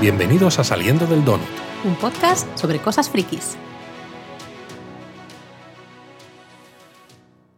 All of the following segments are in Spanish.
Bienvenidos a Saliendo del Donut. Un podcast sobre cosas frikis.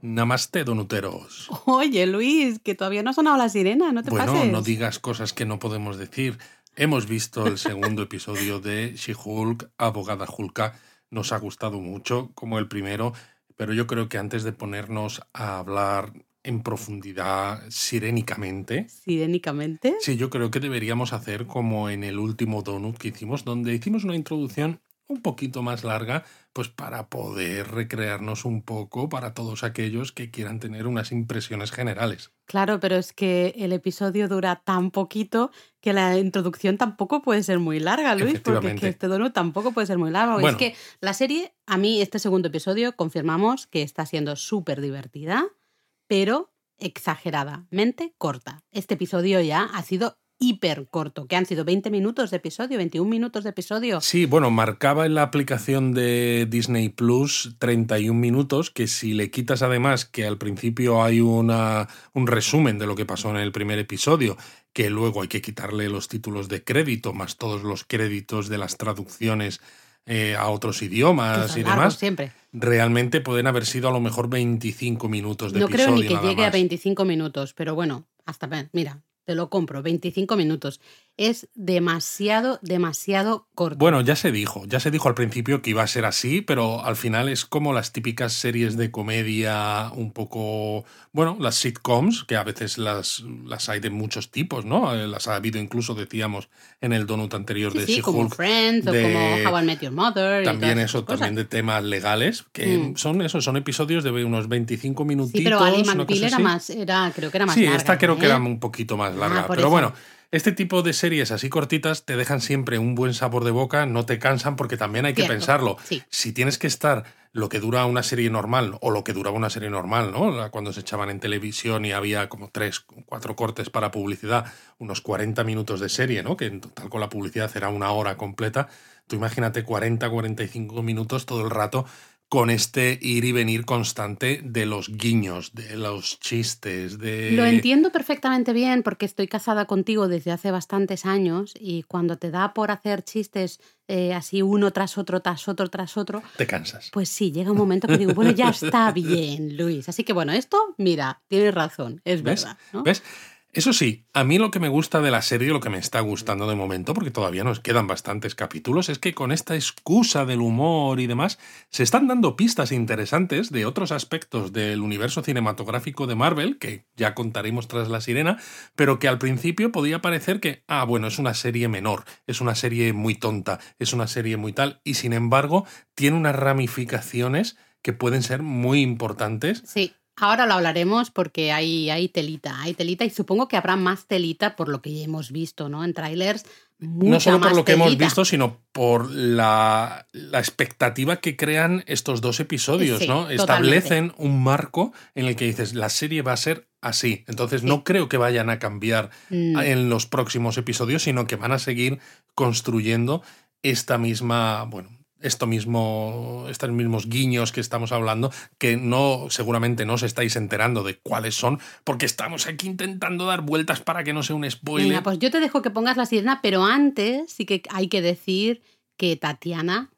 Namaste, donuteros. Oye, Luis, que todavía no ha sonado la sirena, no te bueno, pases. no digas cosas que no podemos decir. Hemos visto el segundo episodio de She-Hulk, Abogada Hulka. Nos ha gustado mucho, como el primero, pero yo creo que antes de ponernos a hablar en profundidad sirénicamente. ¿Sirénicamente? Sí, yo creo que deberíamos hacer como en el último donut que hicimos, donde hicimos una introducción un poquito más larga, pues para poder recrearnos un poco para todos aquellos que quieran tener unas impresiones generales. Claro, pero es que el episodio dura tan poquito que la introducción tampoco puede ser muy larga, Luis, porque es que este donut tampoco puede ser muy largo. Bueno. Es que la serie, a mí este segundo episodio confirmamos que está siendo súper divertida, pero exageradamente corta. Este episodio ya ha sido hiper corto, que han sido 20 minutos de episodio, 21 minutos de episodio. Sí, bueno, marcaba en la aplicación de Disney Plus 31 minutos, que si le quitas además que al principio hay una, un resumen de lo que pasó en el primer episodio, que luego hay que quitarle los títulos de crédito, más todos los créditos de las traducciones eh, a otros idiomas y demás, siempre. realmente pueden haber sido a lo mejor 25 minutos de No episodio. creo ni que nada llegue a más. 25 minutos, pero bueno, hasta mira, te lo compro, 25 minutos. Es demasiado, demasiado corto. Bueno, ya se dijo, ya se dijo al principio que iba a ser así, pero al final es como las típicas series de comedia un poco, bueno, las sitcoms, que a veces las, las hay de muchos tipos, ¿no? Eh, Las ha habido incluso, decíamos, en el donut anterior sí, de sí, como She-Hulk. Friends de- o como How I Met Your Mother. y También todas eso, también de temas legales, que Mm. son esos, son episodios de unos 25 minutitos. Sí, pero Ali McBeal era más, era, creo que era más Sí, larga, esta creo que ¿eh? era un poquito más larga. Ah, pero eso. bueno, este tipo de series así cortitas te dejan siempre un buen sabor de boca, no te cansan, porque también hay que Cierto, pensarlo. sí. Si tienes que estar lo que dura una serie normal o lo que duraba una serie normal, ¿no? Cuando se echaban en televisión y había como tres, cuatro cortes para publicidad, unos 40 minutos de serie, ¿no? Que en total con la publicidad era una hora completa. Tú imagínate 40, 45 minutos todo el rato con este ir y venir constante de los guiños, de los chistes, de... Lo entiendo perfectamente bien porque estoy casada contigo desde hace bastantes años y cuando te da por hacer chistes eh, así uno tras otro, tras otro, tras otro, Te cansas. pues sí, llega un momento que digo, bueno, ya está bien, Luis. Así que bueno, esto, mira, tienes razón, es ¿Ves? verdad. ¿no? ¿Ves? Eso sí, a mí lo que me gusta de la serie, lo que me está gustando de momento, porque todavía nos quedan bastantes capítulos, es que con esta excusa del humor y demás, se están dando pistas interesantes de otros aspectos del universo cinematográfico de Marvel, que ya contaremos tras la sirena, pero que al principio podía parecer que, ah, bueno, es una serie menor, es una serie muy tonta, es una serie muy tal, y sin embargo tiene unas ramificaciones que pueden ser muy importantes Sí, ahora lo hablaremos porque hay, hay telita, hay telita y supongo que habrá más telita por lo que hemos visto, ¿no? En trailers. no mucha solo por más lo que hemos visto, sino por la, la expectativa que crean estos dos episodios, Sí, ¿no? totalmente. Establecen un marco en el que dices, la serie va a ser así. Entonces, no creo que vayan a cambiar Mm, en los próximos episodios, sino que van a seguir construyendo esta misma, bueno, esto mismo, estos mismos guiños que estamos hablando, que no, seguramente no os estáis enterando de cuáles son, porque estamos aquí intentando dar vueltas para que no sea un spoiler. Venga, pues yo te dejo que pongas la sirena, pero antes sí que hay que decir que Tatiana,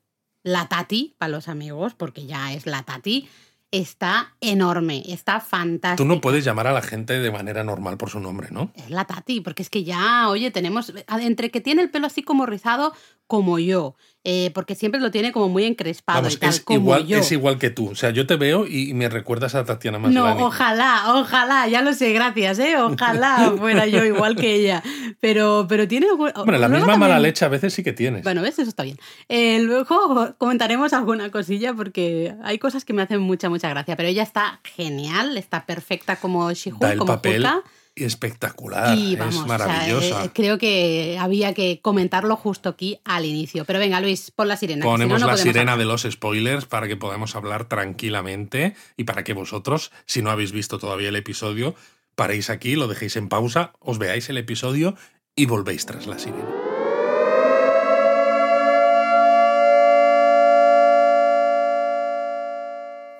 la Tati, para los amigos, porque ya es la Tati, está enorme, está fantástica. Tú no puedes llamar a la gente de manera normal por su nombre, ¿no? Es la Tati, porque es que ya, oye, tenemos, entre que tiene el pelo así como rizado, como yo, eh, porque siempre lo tiene como muy encrespado Vamos, y tal, es como igual, yo. es igual que tú. O sea, yo te veo y me recuerdas a Tatiana No, Maslany. ojalá, ojalá, ya lo sé, gracias, ¿eh? Ojalá fuera yo igual que ella. Pero, pero tiene. Hombre, la misma mala leche a veces sí que tienes. Bueno, ¿ves? Eso está bien. Eh, luego comentaremos alguna cosilla porque hay cosas que me hacen mucha, mucha gracia. Pero ella está genial, está perfecta como el como papel. Espectacular. Y vamos, es o sea, maravillosa. eh, creo que había que comentarlo justo aquí al inicio. Pero venga, Luis, pon la sirena. que si no, Ponemos no la sirena hablar. de los spoilers para que podamos hablar tranquilamente y para que vosotros, si no habéis visto todavía el episodio, paréis aquí, lo dejéis en pausa, os veáis el episodio y volvéis tras la sirena.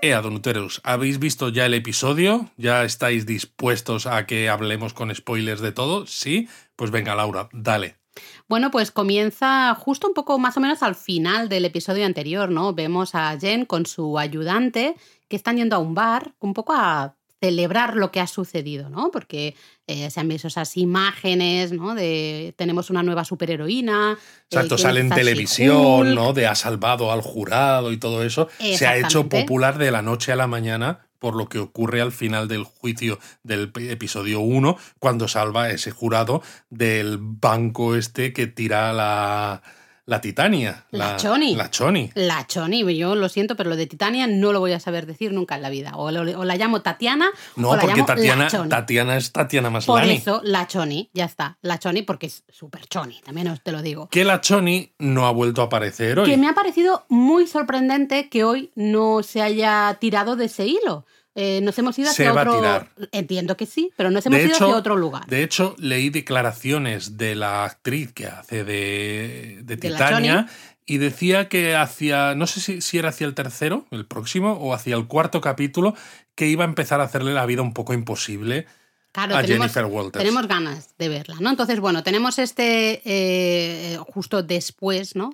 Ea, Donuteros, ¿habéis visto ya el episodio? ¿Ya estáis dispuestos a que hablemos con spoilers de todo? ¿Sí? Pues venga, Laura, dale. Bueno, pues comienza justo un poco más o menos al final del episodio anterior, ¿no? Vemos a Jen con su ayudante que están yendo a un bar un poco a celebrar lo que ha sucedido, ¿no? Porque eh, se han visto esas imágenes, ¿no? De tenemos una nueva superheroína. eh, Exacto, sale en televisión. ¿no? De ha salvado al jurado y todo eso. Se ha hecho popular de la noche a la mañana por lo que ocurre al final del juicio del episodio 1, cuando salva a ese jurado del banco este que tira la, la Titania. La Choni. La Choni. La Choni, yo lo siento, pero lo de Titania no lo voy a saber decir nunca en la vida. O, lo- o la llamo Tatiana No, o la porque llamo Tatiana, la Choni. Tatiana es Tatiana Por Maslany. eso, la Choni, ya está. La Choni porque es súper Choni, también os te lo digo. Que la Choni no ha vuelto a aparecer hoy. Que me ha parecido muy sorprendente que hoy no se haya tirado de ese hilo. Eh, nos hemos ido Se hacia va a otro. tirar. Entiendo que sí, pero nos hemos De ido hecho- hacia otro lugar. De hecho, leí declaraciones de la actriz que hace de, de Titania y decía que hacia, no sé si, si era hacia el tercero, el próximo, o hacia el cuarto capítulo, que iba a empezar a hacerle la vida un poco imposible Claro, a tenemos, Jennifer Walters. tenemos ganas de verla, ¿no? Entonces, bueno, tenemos este eh, justo después, ¿no?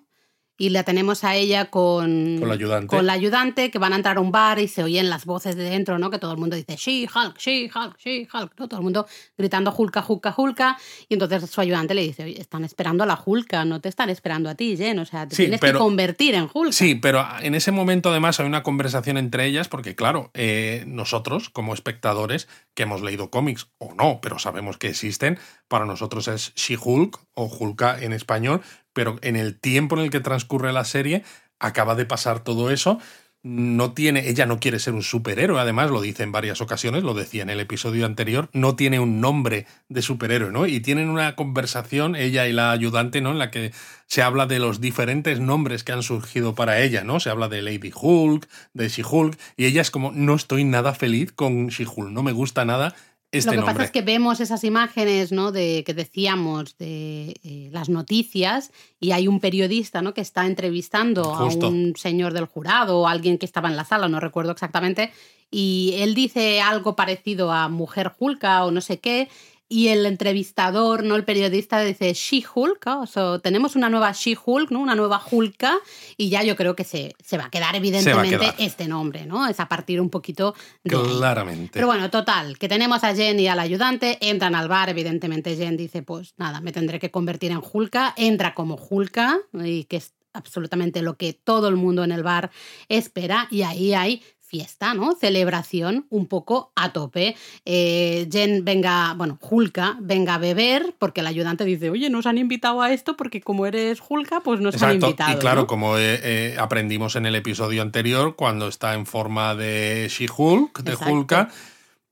Y la tenemos a ella con, Con la ayudante. con la ayudante, que van a entrar a un bar y se oyen las voces de dentro, ¿no? Que todo el mundo dice, She-Hulk, She-Hulk, She-Hulk, ¿no? Todo el mundo gritando Hulka, Hulka, Hulka. Y entonces su ayudante le dice, oye, están esperando a la Hulka, no te están esperando a ti, Jen. O sea, te Sí, tienes pero- que convertir en Hulka. Sí, pero en ese momento además hay una conversación entre ellas porque claro, eh, nosotros como espectadores que hemos leído cómics o no, pero sabemos que existen, para nosotros es She-Hulk o Hulka en español, pero en el tiempo en el que transcurre la serie acaba de pasar todo eso. No tiene, ella no quiere ser un superhéroe, además lo dice en varias ocasiones, lo decía en el episodio anterior, no tiene un nombre de superhéroe, ¿no? Y tienen una conversación, ella y la ayudante, ¿no? En la que se habla de los diferentes nombres que han surgido para ella, ¿no? Se habla de Lady Hulk, de She-Hulk, y ella es como, no estoy nada feliz con She-Hulk, no me gusta nada este Lo que nombre. pasa es que vemos esas imágenes, ¿no? De que decíamos de eh, las noticias y hay un periodista, ¿no? Que está entrevistando Justo. a un señor del jurado o alguien que estaba en la sala, no recuerdo exactamente, y él dice algo parecido a mujer Hulka o no sé qué. Y el entrevistador, ¿no? El periodista dice She-Hulk. O sea, tenemos una nueva She-Hulk, ¿no? Una nueva Hulka, y ya yo creo que se, se va a quedar evidentemente quedar. este nombre, ¿no? Es a partir un poquito de ahí. Claramente. Pero bueno, total, que tenemos a Jen y al ayudante, entran al bar, evidentemente Jen dice, pues nada, me tendré que convertir en Hulka, entra como Hulka, y que es absolutamente lo que todo el mundo en el bar espera, y ahí hay fiesta, ¿no? Celebración un poco a tope. Eh, Jen venga, bueno, Hulka venga a beber, porque el ayudante dice, oye, nos han invitado a esto porque como eres Hulka, pues nos han Exacto, invitado. y claro, ¿no? como eh, eh, aprendimos en el episodio anterior, cuando está en forma de She-Hulk, de Exacto. Hulka,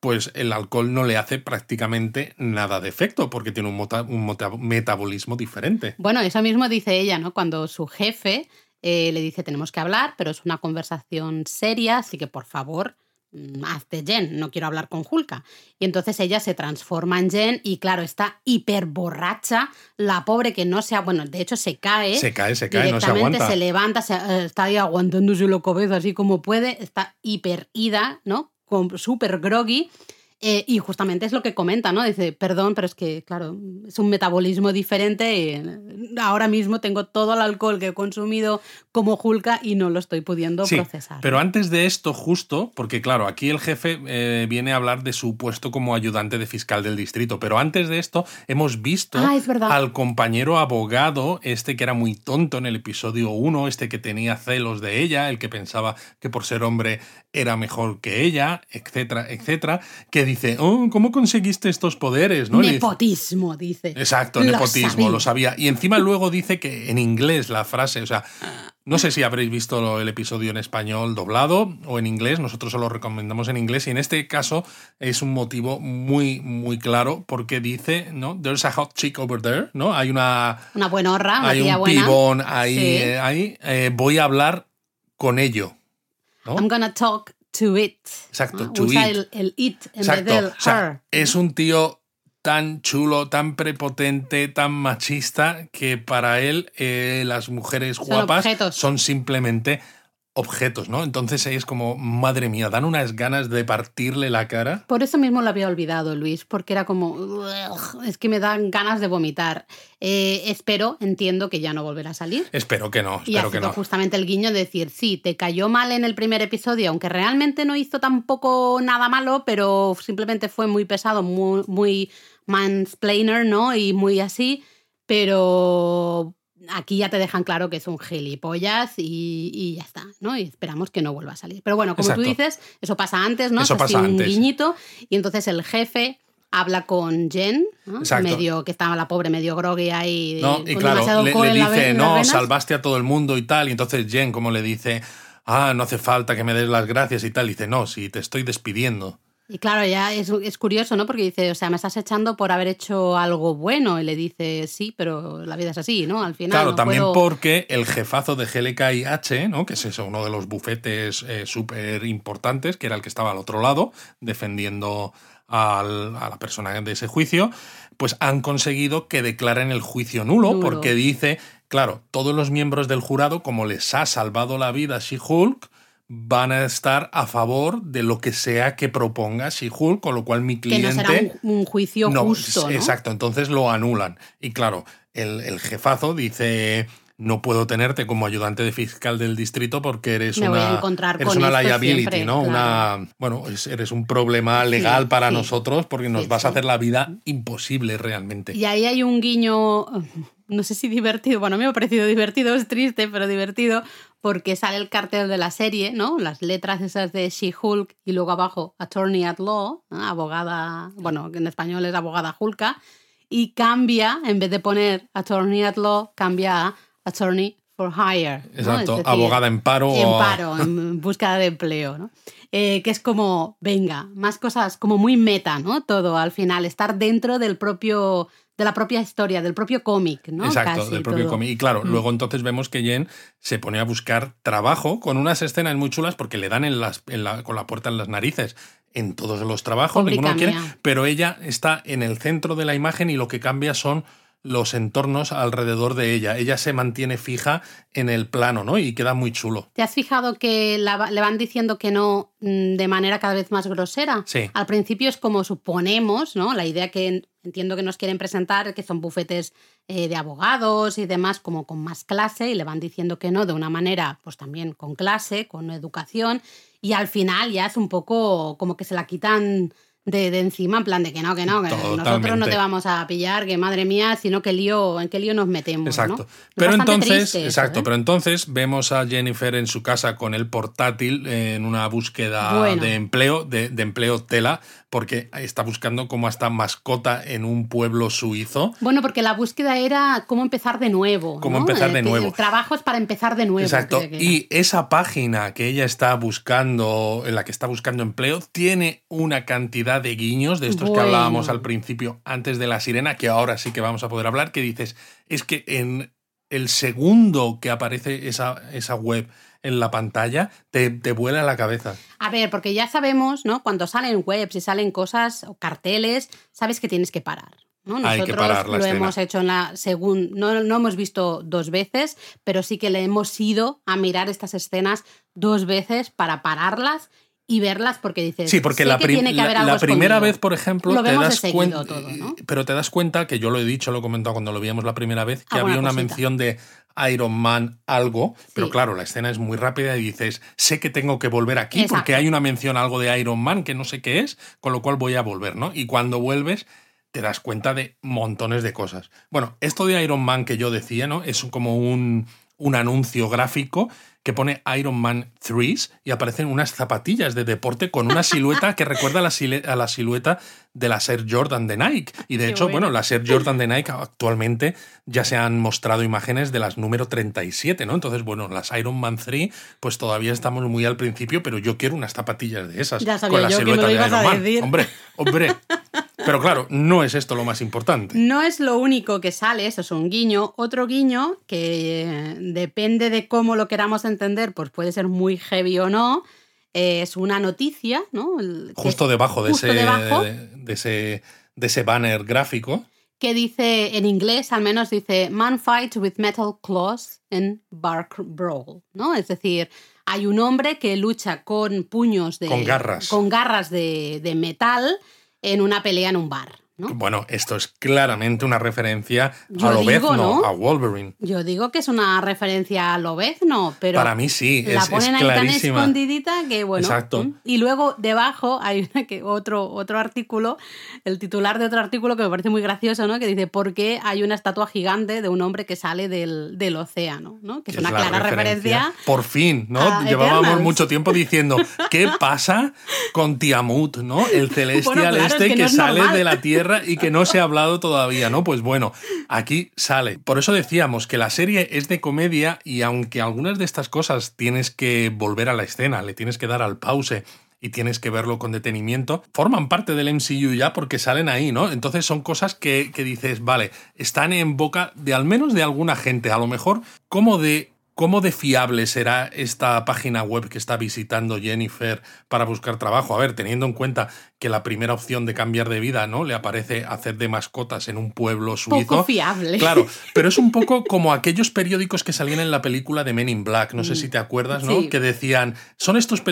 pues el alcohol no le hace prácticamente nada de efecto, porque tiene un, mota- un mota- metabolismo diferente. Bueno, eso mismo dice ella, ¿no? Cuando su jefe eh, le dice tenemos que hablar, pero es una conversación seria, así que por favor, mm, hazte Jen, no quiero hablar con Hulka. Y entonces ella se transforma en Jen y claro, está hiper borracha, la pobre que no se ha, bueno, de hecho se cae. Se cae, se cae, no se aguanta. levanta, se- eh, está ahí aguantándose la cabeza así como puede, está hiper ida, ¿no? Súper groggy. Eh, y justamente es lo que comenta, ¿no? Dice, perdón, pero es que, claro, es un metabolismo diferente. y, eh, ahora mismo tengo todo el alcohol que he consumido como Hulka y no lo estoy pudiendo Sí, procesar. pero antes de esto, justo, porque claro, aquí el jefe eh, viene a hablar de su puesto como ayudante de fiscal del distrito, pero antes de esto hemos visto Ah, al compañero abogado, este que era muy tonto en el episodio 1, este que tenía celos de ella, el que pensaba que por ser hombre era mejor que ella, etcétera, etcétera, que dice, oh, ¿cómo conseguiste estos poderes? ¿no? Nepotismo, dice. Exacto, Lo nepotismo, sabía. lo sabía. Y encima luego dice que en inglés la frase, o sea, no sé si habréis visto el episodio en español doblado o en inglés, nosotros se lo recomendamos en inglés y en este caso es un motivo muy, muy claro porque dice, ¿no? There's a hot chick over there, ¿no? Hay una... Una buenorra, una Hay tía un buena. pibón ahí, Sí. eh, ahí, eh, voy a hablar con ello. ¿no? I'm gonna talk to it. Exacto, ¿no? to Usa it. El, el it en Exacto. vez del o sea, her. es un tío tan chulo, tan prepotente, tan machista, que para él eh, las mujeres Son guapas objetos. son simplemente objetos, ¿no? Entonces es como, madre mía, dan unas ganas de partirle la cara. Por eso mismo lo había olvidado, Luis, porque era como, es que me dan ganas de vomitar. Eh, espero, entiendo que ya no volverá a salir. Espero que no, Y ha espero que sido no. justamente el guiño de decir, sí, te cayó mal en el primer episodio, aunque realmente no hizo tampoco nada malo, pero simplemente fue muy pesado, muy, muy mansplainer, ¿no? Y muy así, pero aquí ya te dejan claro que es un gilipollas y, y ya está, ¿no? Y esperamos que no vuelva a salir. Pero bueno, como tú dices, eso pasa antes, ¿no? Eso Es pasa un antes. guiñito, y entonces el jefe habla con Jen, ¿no? Medio que estaba la pobre medio groggy ahí, No, y con claro, le, le dice, no, venas". salvaste a todo el mundo y tal. Y entonces Jen, como le dice, ah, no hace falta que me des las gracias y tal. Y dice, no, si te estoy despidiendo. Y claro, ya es, es curioso, ¿no? Porque dice, o sea, me estás echando por haber hecho algo bueno. Y le dice, sí, pero la vida es así, ¿no? Al final. Claro, no también puedo- porque el jefazo de GLKIH, ¿no? que es eso, uno de los bufetes eh, súper importantes, que era el que estaba al otro lado, defendiendo al- a la persona de ese juicio, pues han conseguido que declaren el juicio nulo, Nulo. porque dice, claro, todos los miembros del jurado, como les ha salvado la vida She-Hulk, van a estar a favor de lo que sea que proponga She-Hulk, con lo cual mi Que cliente... no será un, un juicio No, justo, ¿no? Exacto, entonces lo anulan. Y claro, el, el jefazo dice, no puedo tenerte como ayudante de fiscal del distrito porque eres Me una, eres una liability, siempre, ¿no? claro. Una, bueno, es- eres un problema legal Sí, para sí. nosotros porque nos Sí, vas a hacer la vida imposible realmente. Y ahí hay un guiño, no sé si divertido, bueno, a mí me ha parecido divertido, es triste, pero divertido, porque sale el cartel de la serie, ¿no? Las letras esas de She-Hulk y luego abajo Attorney at Law, ¿no? abogada, bueno, en español es abogada Hulka, y cambia, en vez de poner Attorney at Law, cambia a Attorney for Hire. ¿no? Exacto, decir, abogada en paro. en o- paro, en búsqueda de empleo, ¿no? Eh, que es como, venga, más cosas, como muy meta, ¿no? Todo al final, estar dentro del propio, de la propia historia, del propio cómic, ¿no? Exacto, Casi del propio cómic. Y claro, Mm. luego entonces vemos que Jen se pone a buscar trabajo con unas escenas muy chulas porque le dan en las, en la- con la puerta en las narices en todos los trabajos, ninguno lo quiere, pero ella está en el centro de la imagen y lo que cambia son los entornos alrededor de ella. Ella se mantiene fija en el plano, ¿no? Y queda muy chulo. ¿Te has fijado que la le van diciendo que no mm, de manera cada vez más grosera? Sí. Al principio es como suponemos, ¿no? La idea que entiendo que nos quieren presentar, que son bufetes eh, de abogados y demás, como con más clase, y le van diciendo que no de una manera, pues también con clase, con educación, y al final ya es un poco como que se la quitan de, de encima, en plan de que no, que no, que nosotros no te vamos a pillar, que madre mía, sino que lío, en qué lío nos metemos. Exacto. Pero entonces, eso, exacto, ¿eh? pero entonces vemos a Jennifer en su casa con el portátil en una búsqueda Bueno. de empleo, de, de empleo tela, porque está buscando como hasta mascota en un pueblo suizo. Bueno, porque la búsqueda era cómo empezar de nuevo. Cómo ¿no? empezar de Eh, nuevo. El trabajo es para empezar de nuevo. Exacto. que. Y esa página que ella está buscando, en la que está buscando empleo, tiene una cantidad de guiños de estos que hablábamos al principio, antes de la sirena, que ahora sí que vamos a poder hablar, que dices, es que en el segundo que aparece esa, esa web en la pantalla, te, te vuela la cabeza. A ver, porque ya sabemos, ¿no? Cuando salen webs y salen cosas o carteles, sabes que tienes que parar. ¿no? Hay que Nosotros parar la lo escena. hemos hecho en la segunda, no, no hemos visto dos veces, pero sí que le hemos ido a mirar estas escenas dos veces para pararlas y verlas porque dices, Sí, porque la, prim- tiene que haber la- algo la primera vez, por ejemplo, Lo te das cuenta, todo, ¿no? pero te das cuenta que yo lo he dicho, lo he comentado cuando lo veíamos la primera vez, que Alguna había una cosita. mención de Iron Man algo, pero claro, la escena es muy rápida y dices, sé que tengo que volver aquí Exacto. porque hay una mención algo de Iron Man que no sé qué es, con lo cual voy a volver, ¿no? Y cuando vuelves te das cuenta de montones de cosas. Bueno, esto de Iron Man que yo decía, ¿no? Es como un, un anuncio gráfico que pone Iron Man 3 y aparecen unas zapatillas de deporte con una silueta que recuerda a la, sile- a la silueta de la Air Jordan de Nike. Y de Qué hecho, bueno. bueno, las Air Jordan de Nike actualmente ya se han mostrado imágenes de las número 37, ¿no? Entonces, bueno, las Iron Man 3, pues todavía estamos muy al principio, pero yo quiero unas zapatillas de esas. Ya sabía con la yo que me silueta de Iron a Man. decir. Hombre, hombre. Pero claro, no es esto lo más importante. No es lo único que sale, eso es un guiño. Otro guiño que eh, depende de cómo lo queramos entender, pues puede ser muy heavy o no. eh, es una noticia, ¿no? El- Justo debajo de justo ese, debajo, de ese de ese banner gráfico. que dice, en inglés al menos dice, man fight with metal claws in bark brawl, ¿no? Es decir, hay un hombre que lucha con puños de... Con garras. Con garras de, de metal en una pelea en un bar. ¿No? Bueno, esto es claramente una referencia Yo a digo, Lobezno, ¿no? a Wolverine. Yo digo que es una referencia a Lobezno, pero Para mí sí, la es, es ponen ahí tan escondidita que bueno. Exacto. Y luego debajo hay una que, otro, otro artículo, el titular de otro artículo que me parece muy gracioso, ¿no? Que dice ¿por qué hay una estatua gigante de un hombre que sale del, del océano? ¿no? Que es una la clara referencia. Por fin, ¿no? Llevábamos Eternals. mucho tiempo diciendo, ¿qué pasa con Tiamut, ¿no? El celestial Bueno, claro, es este que que, no es sale normal. de la Tierra y que no se ha hablado todavía, ¿no? Pues bueno, aquí sale. Por eso decíamos que la serie es de comedia y aunque algunas de estas cosas tienes que volver a la escena, le tienes que dar al pause y tienes que verlo con detenimiento, forman parte del MCU ya porque salen ahí, ¿no? Entonces son cosas que, que dices, vale, están en boca de al menos de alguna gente, a lo mejor de... ¿Cómo de fiable será esta página web que está visitando Jennifer para buscar trabajo? A ver, teniendo en cuenta que la primera opción de cambiar de vida, ¿no? Le aparece hacer de mascotas en un pueblo suizo. Poco fiable. Claro, pero es un poco como aquellos periódicos que salían en la película de Men in Black, no sé si te acuerdas, ¿no? Mm. Sí. Que decían, son estos,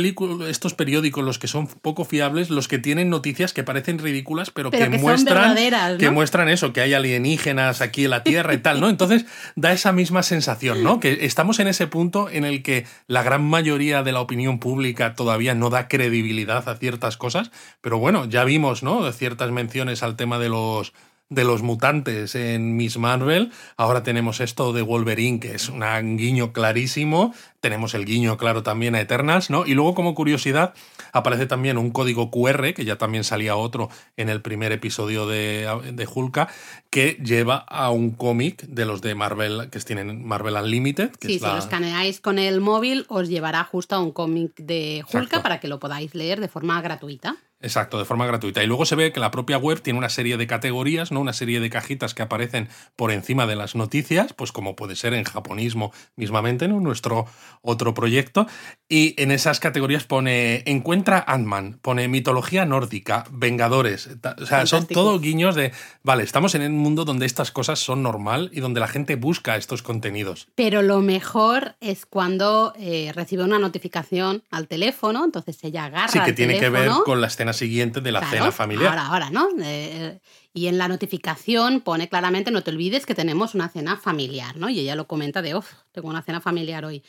estos periódicos los que son poco fiables, los que tienen noticias que parecen ridículas, pero, Pero que, muestran que muestran eso, que hay alienígenas aquí en la Tierra y tal, ¿no? Entonces da esa misma sensación, ¿no? Que estamos en ese punto en el que la gran mayoría de la opinión pública todavía no da credibilidad a ciertas cosas, pero bueno, ya vimos, ¿no? Ciertas menciones al tema de los de los mutantes en Miss Marvel. Ahora tenemos esto de Wolverine, que es un guiño clarísimo. Tenemos el guiño claro también a Eternals, ¿no? Y luego, como curiosidad, aparece también un código QR, que ya también salía otro en el primer episodio de, de Hulka, que lleva a un cómic de los de Marvel, que tienen Marvel Unlimited. Que Sí, es si la- lo escaneáis con el móvil, os llevará justo a un cómic de Hulka Exacto. para que lo podáis leer de forma gratuita. Exacto, de forma gratuita. Y luego se ve que la propia web tiene una serie de categorías, ¿no? Una serie de cajitas que aparecen por encima de las noticias, pues como puede ser en japonismo mismamente, ¿no? Nuestro otro proyecto. Y en esas categorías pone encuentra Ant-Man, pone mitología nórdica, Vengadores. O sea, son todo guiños de, vale, estamos en un mundo donde estas cosas son normal y donde la gente busca estos contenidos. Pero lo mejor es cuando eh, recibe una notificación al teléfono, entonces ella agarra Sí, que tiene que ver con la escena siguiente de la Claro, cena familiar. Ahora, ahora, ¿no? Eh, y en la notificación pone claramente, no te olvides que tenemos una cena familiar, ¿no? Y ella lo comenta de, uff, tengo una cena familiar hoy.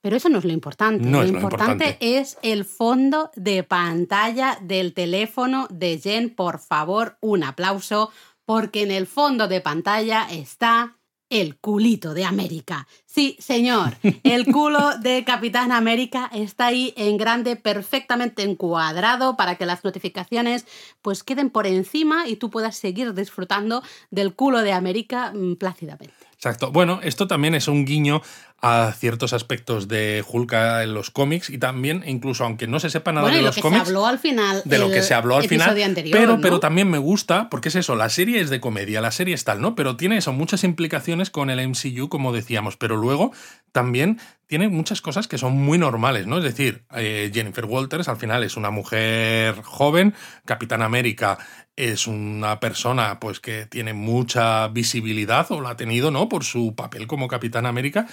Pero eso no es lo importante. No lo, es lo importante, importante. es el fondo de pantalla del teléfono de Jen. Por favor, un aplauso, porque en el fondo de pantalla está el culito de América. Sí, señor, el culo de Capitán América está ahí en grande, perfectamente encuadrado para que las notificaciones pues queden por encima y tú puedas seguir disfrutando del culo de América mm, plácidamente. Exacto. Bueno, esto también es un guiño a ciertos aspectos de Hulka en los cómics y también, incluso aunque no se sepa nada bueno, de lo los que cómics, se habló al final. de lo que se habló al final, anterior, pero, ¿no? pero también me gusta, porque es eso, la serie es de comedia, la serie es tal, ¿no? Pero tiene eso, muchas implicaciones con el MCU, como decíamos, pero luego también tiene muchas cosas que son muy normales, ¿no? Es decir, eh, Jennifer Walters al final es una mujer joven, Capitán América es una persona pues que tiene mucha visibilidad o la ha tenido, ¿no? Por su papel como Capitán América.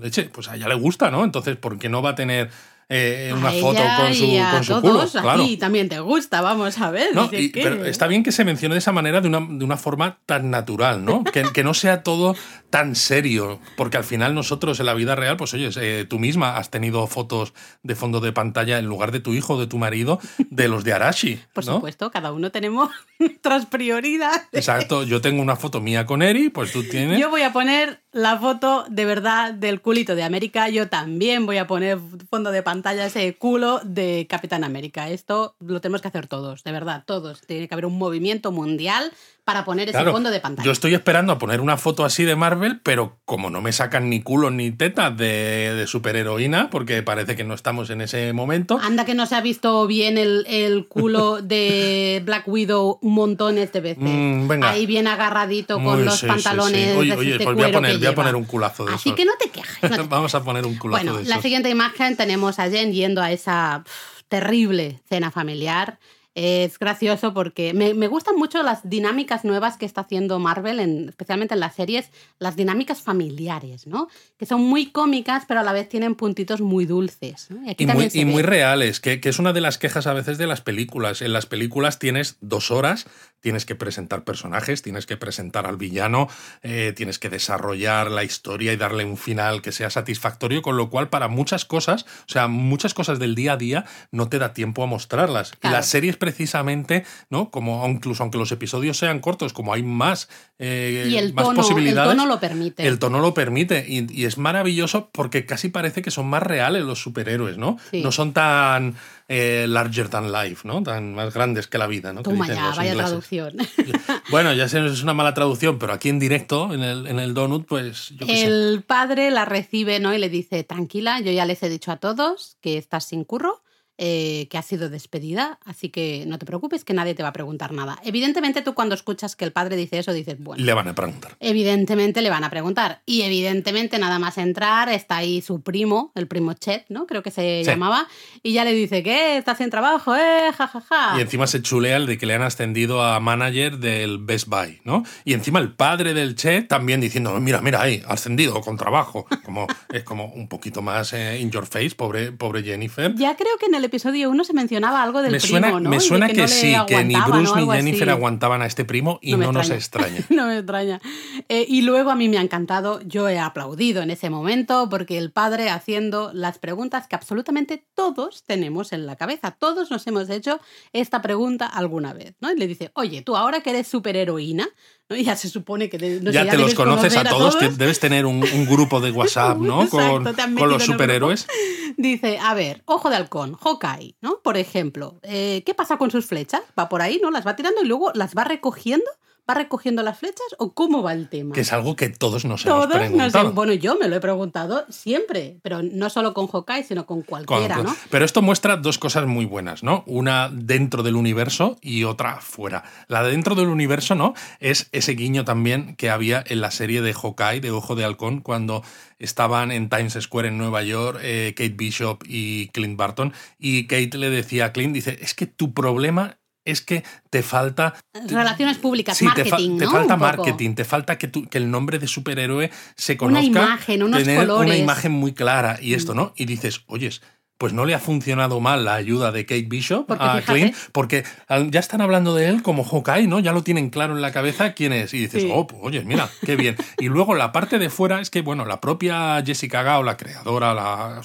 Leche, pues a ella le gusta, ¿no? Entonces, ¿por qué no va a tener eh, una foto con su, y a con su todos, culo? Claro. también te gusta, vamos a ver. No, y- pero está bien que se mencione de esa manera, de una, de una forma tan natural, ¿no? Que, que no sea todo tan serio, porque al final nosotros en la vida real, pues oye, eh, tú misma has tenido fotos de fondo de pantalla en lugar de tu hijo o de tu marido, de los de Arashi, Por ¿no? supuesto, cada uno tenemos nuestras prioridades. Exacto, yo tengo una foto mía con Eri, pues tú tienes... Yo voy a poner la foto de verdad del culito de América. Yo también voy a poner fondo de pantalla ese culo de Capitán América. Esto lo tenemos que hacer todos, de verdad, todos. Tiene que haber un movimiento mundial para poner ese Claro, fondo de pantalla. Yo estoy esperando a poner una foto así de Marvel, pero como no me sacan ni culo ni tetas de, de superheroína, porque parece que no estamos en ese momento. Anda que no se ha visto bien el, el culo de Black Widow montones de veces. Mm, venga. Ahí bien agarradito con los sí, pantalones sí. Oye, de, oye, de pues voy a poner, que voy a lleva. poner un culazo de Así esos. que no te quejes. no te Vamos a poner un culazo Bueno, de la esos. siguiente imagen tenemos a Jen yendo a esa terrible cena familiar Es gracioso porque me, me, gustan mucho las dinámicas nuevas que está haciendo Marvel, en, especialmente en las series, las dinámicas familiares, ¿no? Que son muy cómicas, pero a la vez tienen puntitos muy dulces. ¿no? Y, y, muy, y muy, reales, que, que, es una de las quejas a veces de las películas. En las películas tienes dos horas, tienes que presentar personajes, tienes que presentar al villano, eh, tienes que desarrollar la historia y darle un final que sea satisfactorio, con lo cual para muchas cosas, o sea, muchas cosas del día a día no te da tiempo a mostrarlas. Claro. Y las series precisamente, ¿no? Como incluso aunque los episodios sean cortos, como hay más, eh, y el más tono, posibilidades. El tono lo permite. El tono lo permite. Y, y, es maravilloso porque casi parece que son más reales los superhéroes, ¿no? Sí. No son tan eh, larger than life, ¿no? Tan más grandes que la vida, ¿no? Toma ya, vaya ingleses. traducción. Bueno, ya sé, es una mala traducción, pero aquí en directo, en el, en el donut, pues. Yo el sé. padre la recibe, ¿no? Y le dice: Tranquila, yo ya les he dicho a todos que estás sin curro eh, que ha sido despedida, así que no te preocupes, que nadie te va a preguntar nada. Evidentemente tú cuando escuchas que el padre dice eso, dices, bueno. Le van a preguntar. Evidentemente le van a preguntar. Y evidentemente nada más entrar está ahí su primo, el primo Chet, ¿no? Creo que se sí. llamaba, y ya le dice, ¿qué? ¿Estás sin trabajo? ¿Eh? Ja, ja, ja. Y encima se chulea el de que le han ascendido a manager del Best Buy, ¿no? Y encima el padre del Chet también diciendo, mira, mira ahí, ascendido, con trabajo. Como, es como un poquito más eh, in your face, pobre, pobre Jennifer. Ya creo que en el episodio 1 se mencionaba algo del me suena, primo, ¿no? Me suena que, que, no sí, que ni Bruce ni Jennifer así. aguantaban a este primo y no, no nos extraña. no me extraña. Eh, y luego a mí me ha encantado, yo he aplaudido en ese momento porque el padre haciendo las preguntas que absolutamente todos tenemos en la cabeza, todos nos hemos hecho esta pregunta alguna vez, ¿no? Y le dice, oye, tú ahora que eres superheroína, ¿no? ya se supone que de, no ya sé, te los conoces a todos, a todos, debes tener un, un grupo de WhatsApp, ¿no? Exacto, con, con los superhéroes. Dice, a ver, ojo de halcón, Hawkeye, ¿no? Por ejemplo, eh, ¿qué pasa con sus flechas? Va por ahí, ¿no? Las va tirando y luego las va recogiendo ¿Va recogiendo las flechas o cómo va el tema? Que es algo que todos nos todos hemos preguntado. Nos, bueno, yo me lo he preguntado siempre, pero no solo con Hawkeye, sino con cualquiera, con, ¿no? Pero esto muestra dos cosas muy buenas, ¿no? Una dentro del universo y otra fuera. La de dentro del universo, ¿no? Es ese guiño también que había en la serie de Hawkeye, de Ojo de Halcón, cuando estaban en Times Square en Nueva York, eh, Kate Bishop y Clint Barton, y Kate le decía a Clint, dice, es que tu problema es que te falta relaciones públicas, sí, marketing, te, fa ¿no? te falta marketing, te falta que, tu, que, el nombre de superhéroe se conozca, una imagen, unos tener colores. una imagen muy clara y esto, ¿no? Y dices, oyes, pues no le ha funcionado mal la ayuda de Kate Bishop porque, a fíjate, Clint, porque ya están hablando de él como Hawkeye, ¿no? Ya lo tienen claro en la cabeza quién es. Y dices, sí. oh, pues, oye, mira, qué bien. y luego la parte de fuera es que, bueno, la propia Jessica Gao, la creadora, la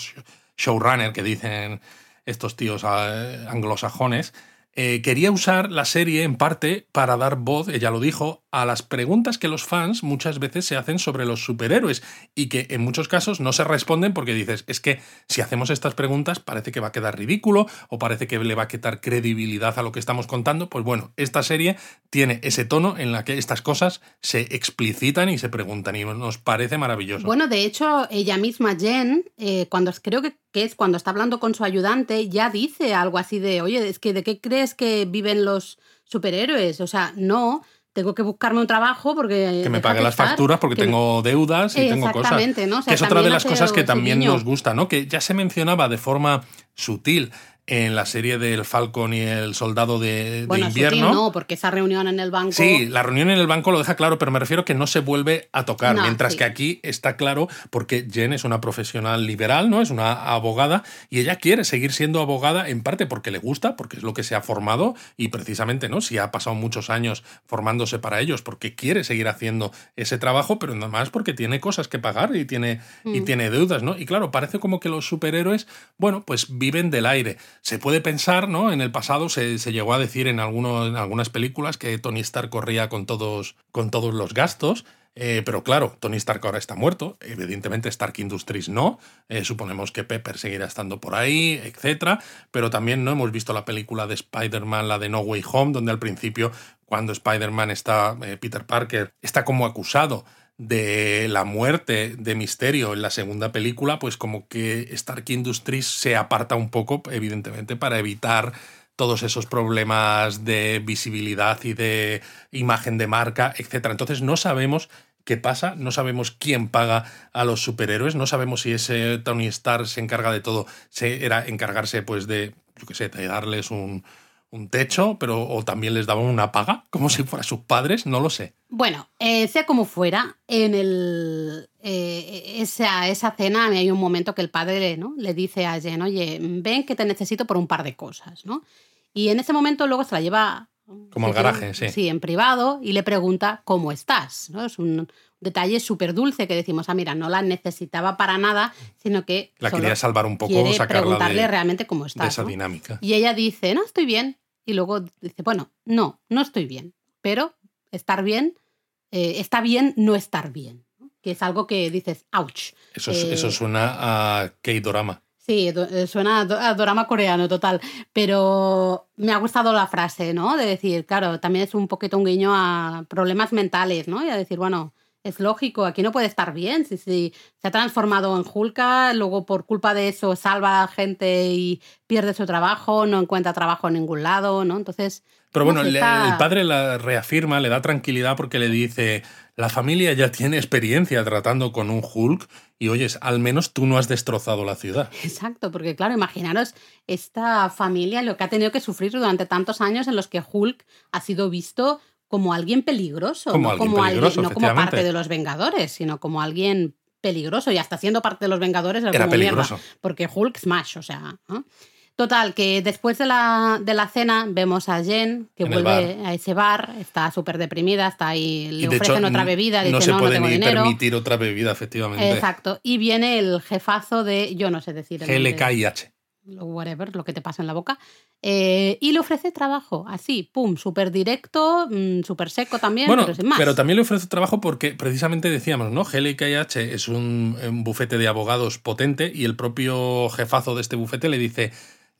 showrunner que dicen estos tíos eh, anglosajones, eh, quería usar la serie en parte para dar voz, ella lo dijo, a las preguntas que los fans muchas veces se hacen sobre los superhéroes y que en muchos casos no se responden porque dices, es que si hacemos estas preguntas parece que va a quedar ridículo o parece que le va a quitar credibilidad a lo que estamos contando. Pues bueno, esta serie tiene ese tono en la que estas cosas se explicitan y se preguntan y nos parece maravilloso. Bueno, de hecho, ella misma, Jen, eh, cuando creo que, que es cuando está hablando con su ayudante, ya dice algo así de, oye, es que ¿de qué crees que viven los superhéroes? O sea, no, tengo que buscarme un trabajo porque... Que me pague las facturas porque que... tengo deudas y tengo cosas. ¿no? O sea, que es otra de las cosas que también nos gusta, ¿no? Que ya se mencionaba de forma sutil en la serie del Falcon y el Soldado de, bueno, de Invierno. Sutil no, porque esa reunión en el banco. Sí, la reunión en el banco lo deja claro, pero me refiero que no se vuelve a tocar. No, mientras sí. que aquí está claro, porque Jen es una profesional liberal, ¿no? Es una abogada y ella quiere seguir siendo abogada en parte porque le gusta, porque es lo que se ha formado y precisamente, ¿no? Si ha pasado muchos años formándose para ellos, porque quiere seguir haciendo ese trabajo, pero nada más porque tiene cosas que pagar y tiene, Mm. y tiene deudas, ¿no? Y claro, parece como que los superhéroes, bueno, pues viven del aire. Se puede pensar, ¿no? En el pasado se, se llegó a decir en, en algunas películas que Tony Stark corría con todos, con todos los gastos. Eh, pero claro, Tony Stark ahora está muerto. Evidentemente, Stark Industries no. Eh, suponemos que Pepper seguirá estando por ahí, etc. Pero también no hemos visto la película de Spider-Man, la de No Way Home, donde al principio, cuando Spider-Man está, eh, Peter Parker, está como acusado de la muerte de Misterio en la segunda película, pues como que Stark Industries se aparta un poco, evidentemente, para evitar todos esos problemas de visibilidad y de imagen de marca, etc. Entonces no sabemos qué pasa, no sabemos quién paga a los superhéroes, no sabemos si ese Tony Stark se encarga de todo, se era encargarse pues de, yo qué sé, de darles un, un techo, pero o también les daban una paga, como si fueran sus padres, no lo sé. Bueno, eh, sea como fuera, en el, eh, esa, esa cena hay un momento que el padre ¿no? le dice a Jen, oye, ven que te necesito por un par de cosas, ¿no? Y en ese momento luego se la lleva... Como al garaje, sí. Sí, en privado y le pregunta cómo estás, ¿no? Es un detalle súper dulce que decimos, ah, mira, no la necesitaba para nada, sino que... La quería salvar un poco, quiere sacarla preguntarle de, realmente cómo de estás. esa ¿no? dinámica. Y ella dice, no, estoy bien. Y luego dice, bueno, no, no estoy bien. Pero estar bien, eh, está bien no estar bien. ¿no? Que es algo que dices, ouch. Eso, es- Eh, eso suena a K-drama. Sí, eh, suena a do- a drama coreano total, pero me ha gustado la frase, ¿no? De decir, claro, también es un poquito un guiño a problemas mentales, ¿no? Y a decir, bueno, es lógico, aquí no puede estar bien, si, si se ha transformado en Hulka, luego por culpa de eso salva a gente y pierde su trabajo, no encuentra trabajo en ningún lado, ¿no? Entonces... Pero no bueno, le- el padre la reafirma, le da tranquilidad porque le dice, la familia ya tiene experiencia tratando con un Hulk y oyes, al menos tú no has destrozado la ciudad. Exacto, porque claro, imaginaros esta familia lo que ha tenido que sufrir durante tantos años en los que Hulk ha sido visto como alguien peligroso, Como no, alguien como, peligroso, alguien, no como parte de los Vengadores, sino como alguien peligroso y hasta siendo parte de los Vengadores era, Era como mierda, peligroso. porque Hulk smash, o sea, ¿no? Total, que después de la, de la cena vemos a Jen que En vuelve a ese bar, está súper deprimida, está ahí, le ofrecen hecho, otra bebida, dice no se no, no puede tengo ni dinero. permitir otra bebida, efectivamente. Exacto. Y viene el jefazo de, yo no sé decir el nombre. GLKIH. Lo- whatever, lo que te pasa en la boca, eh, y le ofrece trabajo, así, pum, súper directo, mm, súper seco también, Bueno, pero sin más. pero también le ofrece trabajo porque precisamente decíamos, ¿no? GLKIH es un, un bufete de abogados potente y el propio jefazo de este bufete le dice,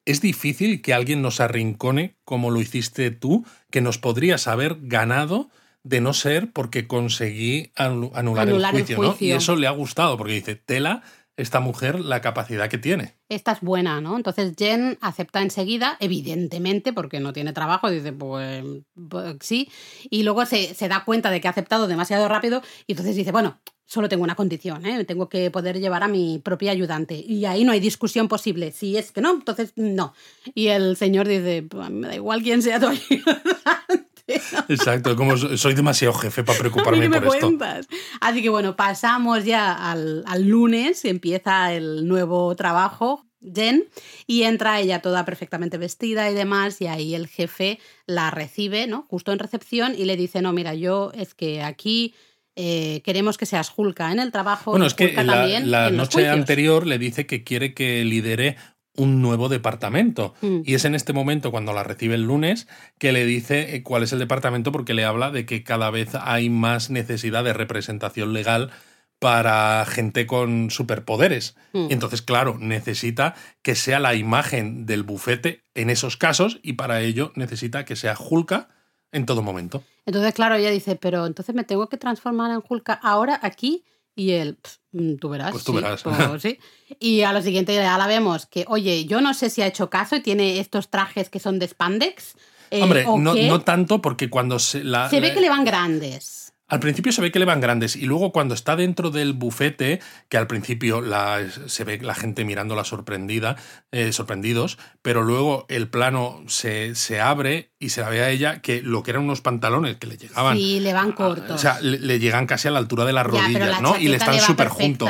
es difícil que alguien nos arrincone como lo hiciste tú, que nos podrías haber ganado de no ser porque conseguí anu- anular, Anular el, el juicio, ¿no? Y eso le ha gustado porque dice, tela esta mujer la capacidad que tiene. Esta es buena, ¿no? Entonces Jen acepta enseguida, evidentemente, porque no tiene trabajo, dice, pues, pues sí, y luego se, se da cuenta de que ha aceptado demasiado rápido y entonces dice, bueno, solo tengo una condición, ¿eh? tengo que poder llevar a mi propia ayudante. Y ahí no hay discusión posible. Si es que no, entonces no. Y el señor dice, pues, me da igual quién sea tu ayudante. Exacto, como so- soy demasiado jefe para ¿A mí preocuparme me por esto. cuentas? Así que bueno, pasamos ya al, al lunes, empieza el nuevo trabajo, Jen, y entra ella toda perfectamente vestida y demás, y ahí el jefe la recibe, ¿no? Justo en recepción y le dice, no, mira, yo es que aquí eh, queremos que seas Hulka en el trabajo. Bueno, es que la, también la noche juicios". anterior le dice que quiere que lidere un nuevo departamento. Mm. Y es en este momento, cuando la recibe el lunes, que le dice eh, cuál es el departamento porque le habla de que cada vez hay más necesidad de representación legal para gente con superpoderes. Mm. Y entonces, claro, necesita que sea la imagen del bufete en esos casos y para ello necesita que sea Hulka en todo momento. Entonces, claro, ella dice, pero entonces me tengo que transformar en Hulk ahora, aquí. Y él, "Pff, mm, tú verás. Pues tú sí, verás. pues sí. Y a lo siguiente ya la vemos que, oye, yo no sé si ha hecho caso y tiene estos trajes que son de spandex. eh, Hombre, no, no tanto porque cuando se la... Se ve la- que le van grandes. Al principio se ve que le van grandes y luego cuando está dentro del bufete, que al principio la- se ve la gente mirándola sorprendida, eh, sorprendidos, pero luego el plano se, se abre y se la ve a ella que lo que eran unos pantalones que le llegaban. Sí, le van a- cortos. o sea, le, le llegan casi a la altura de las Ya, rodillas, la ¿no? Y le están súper juntos.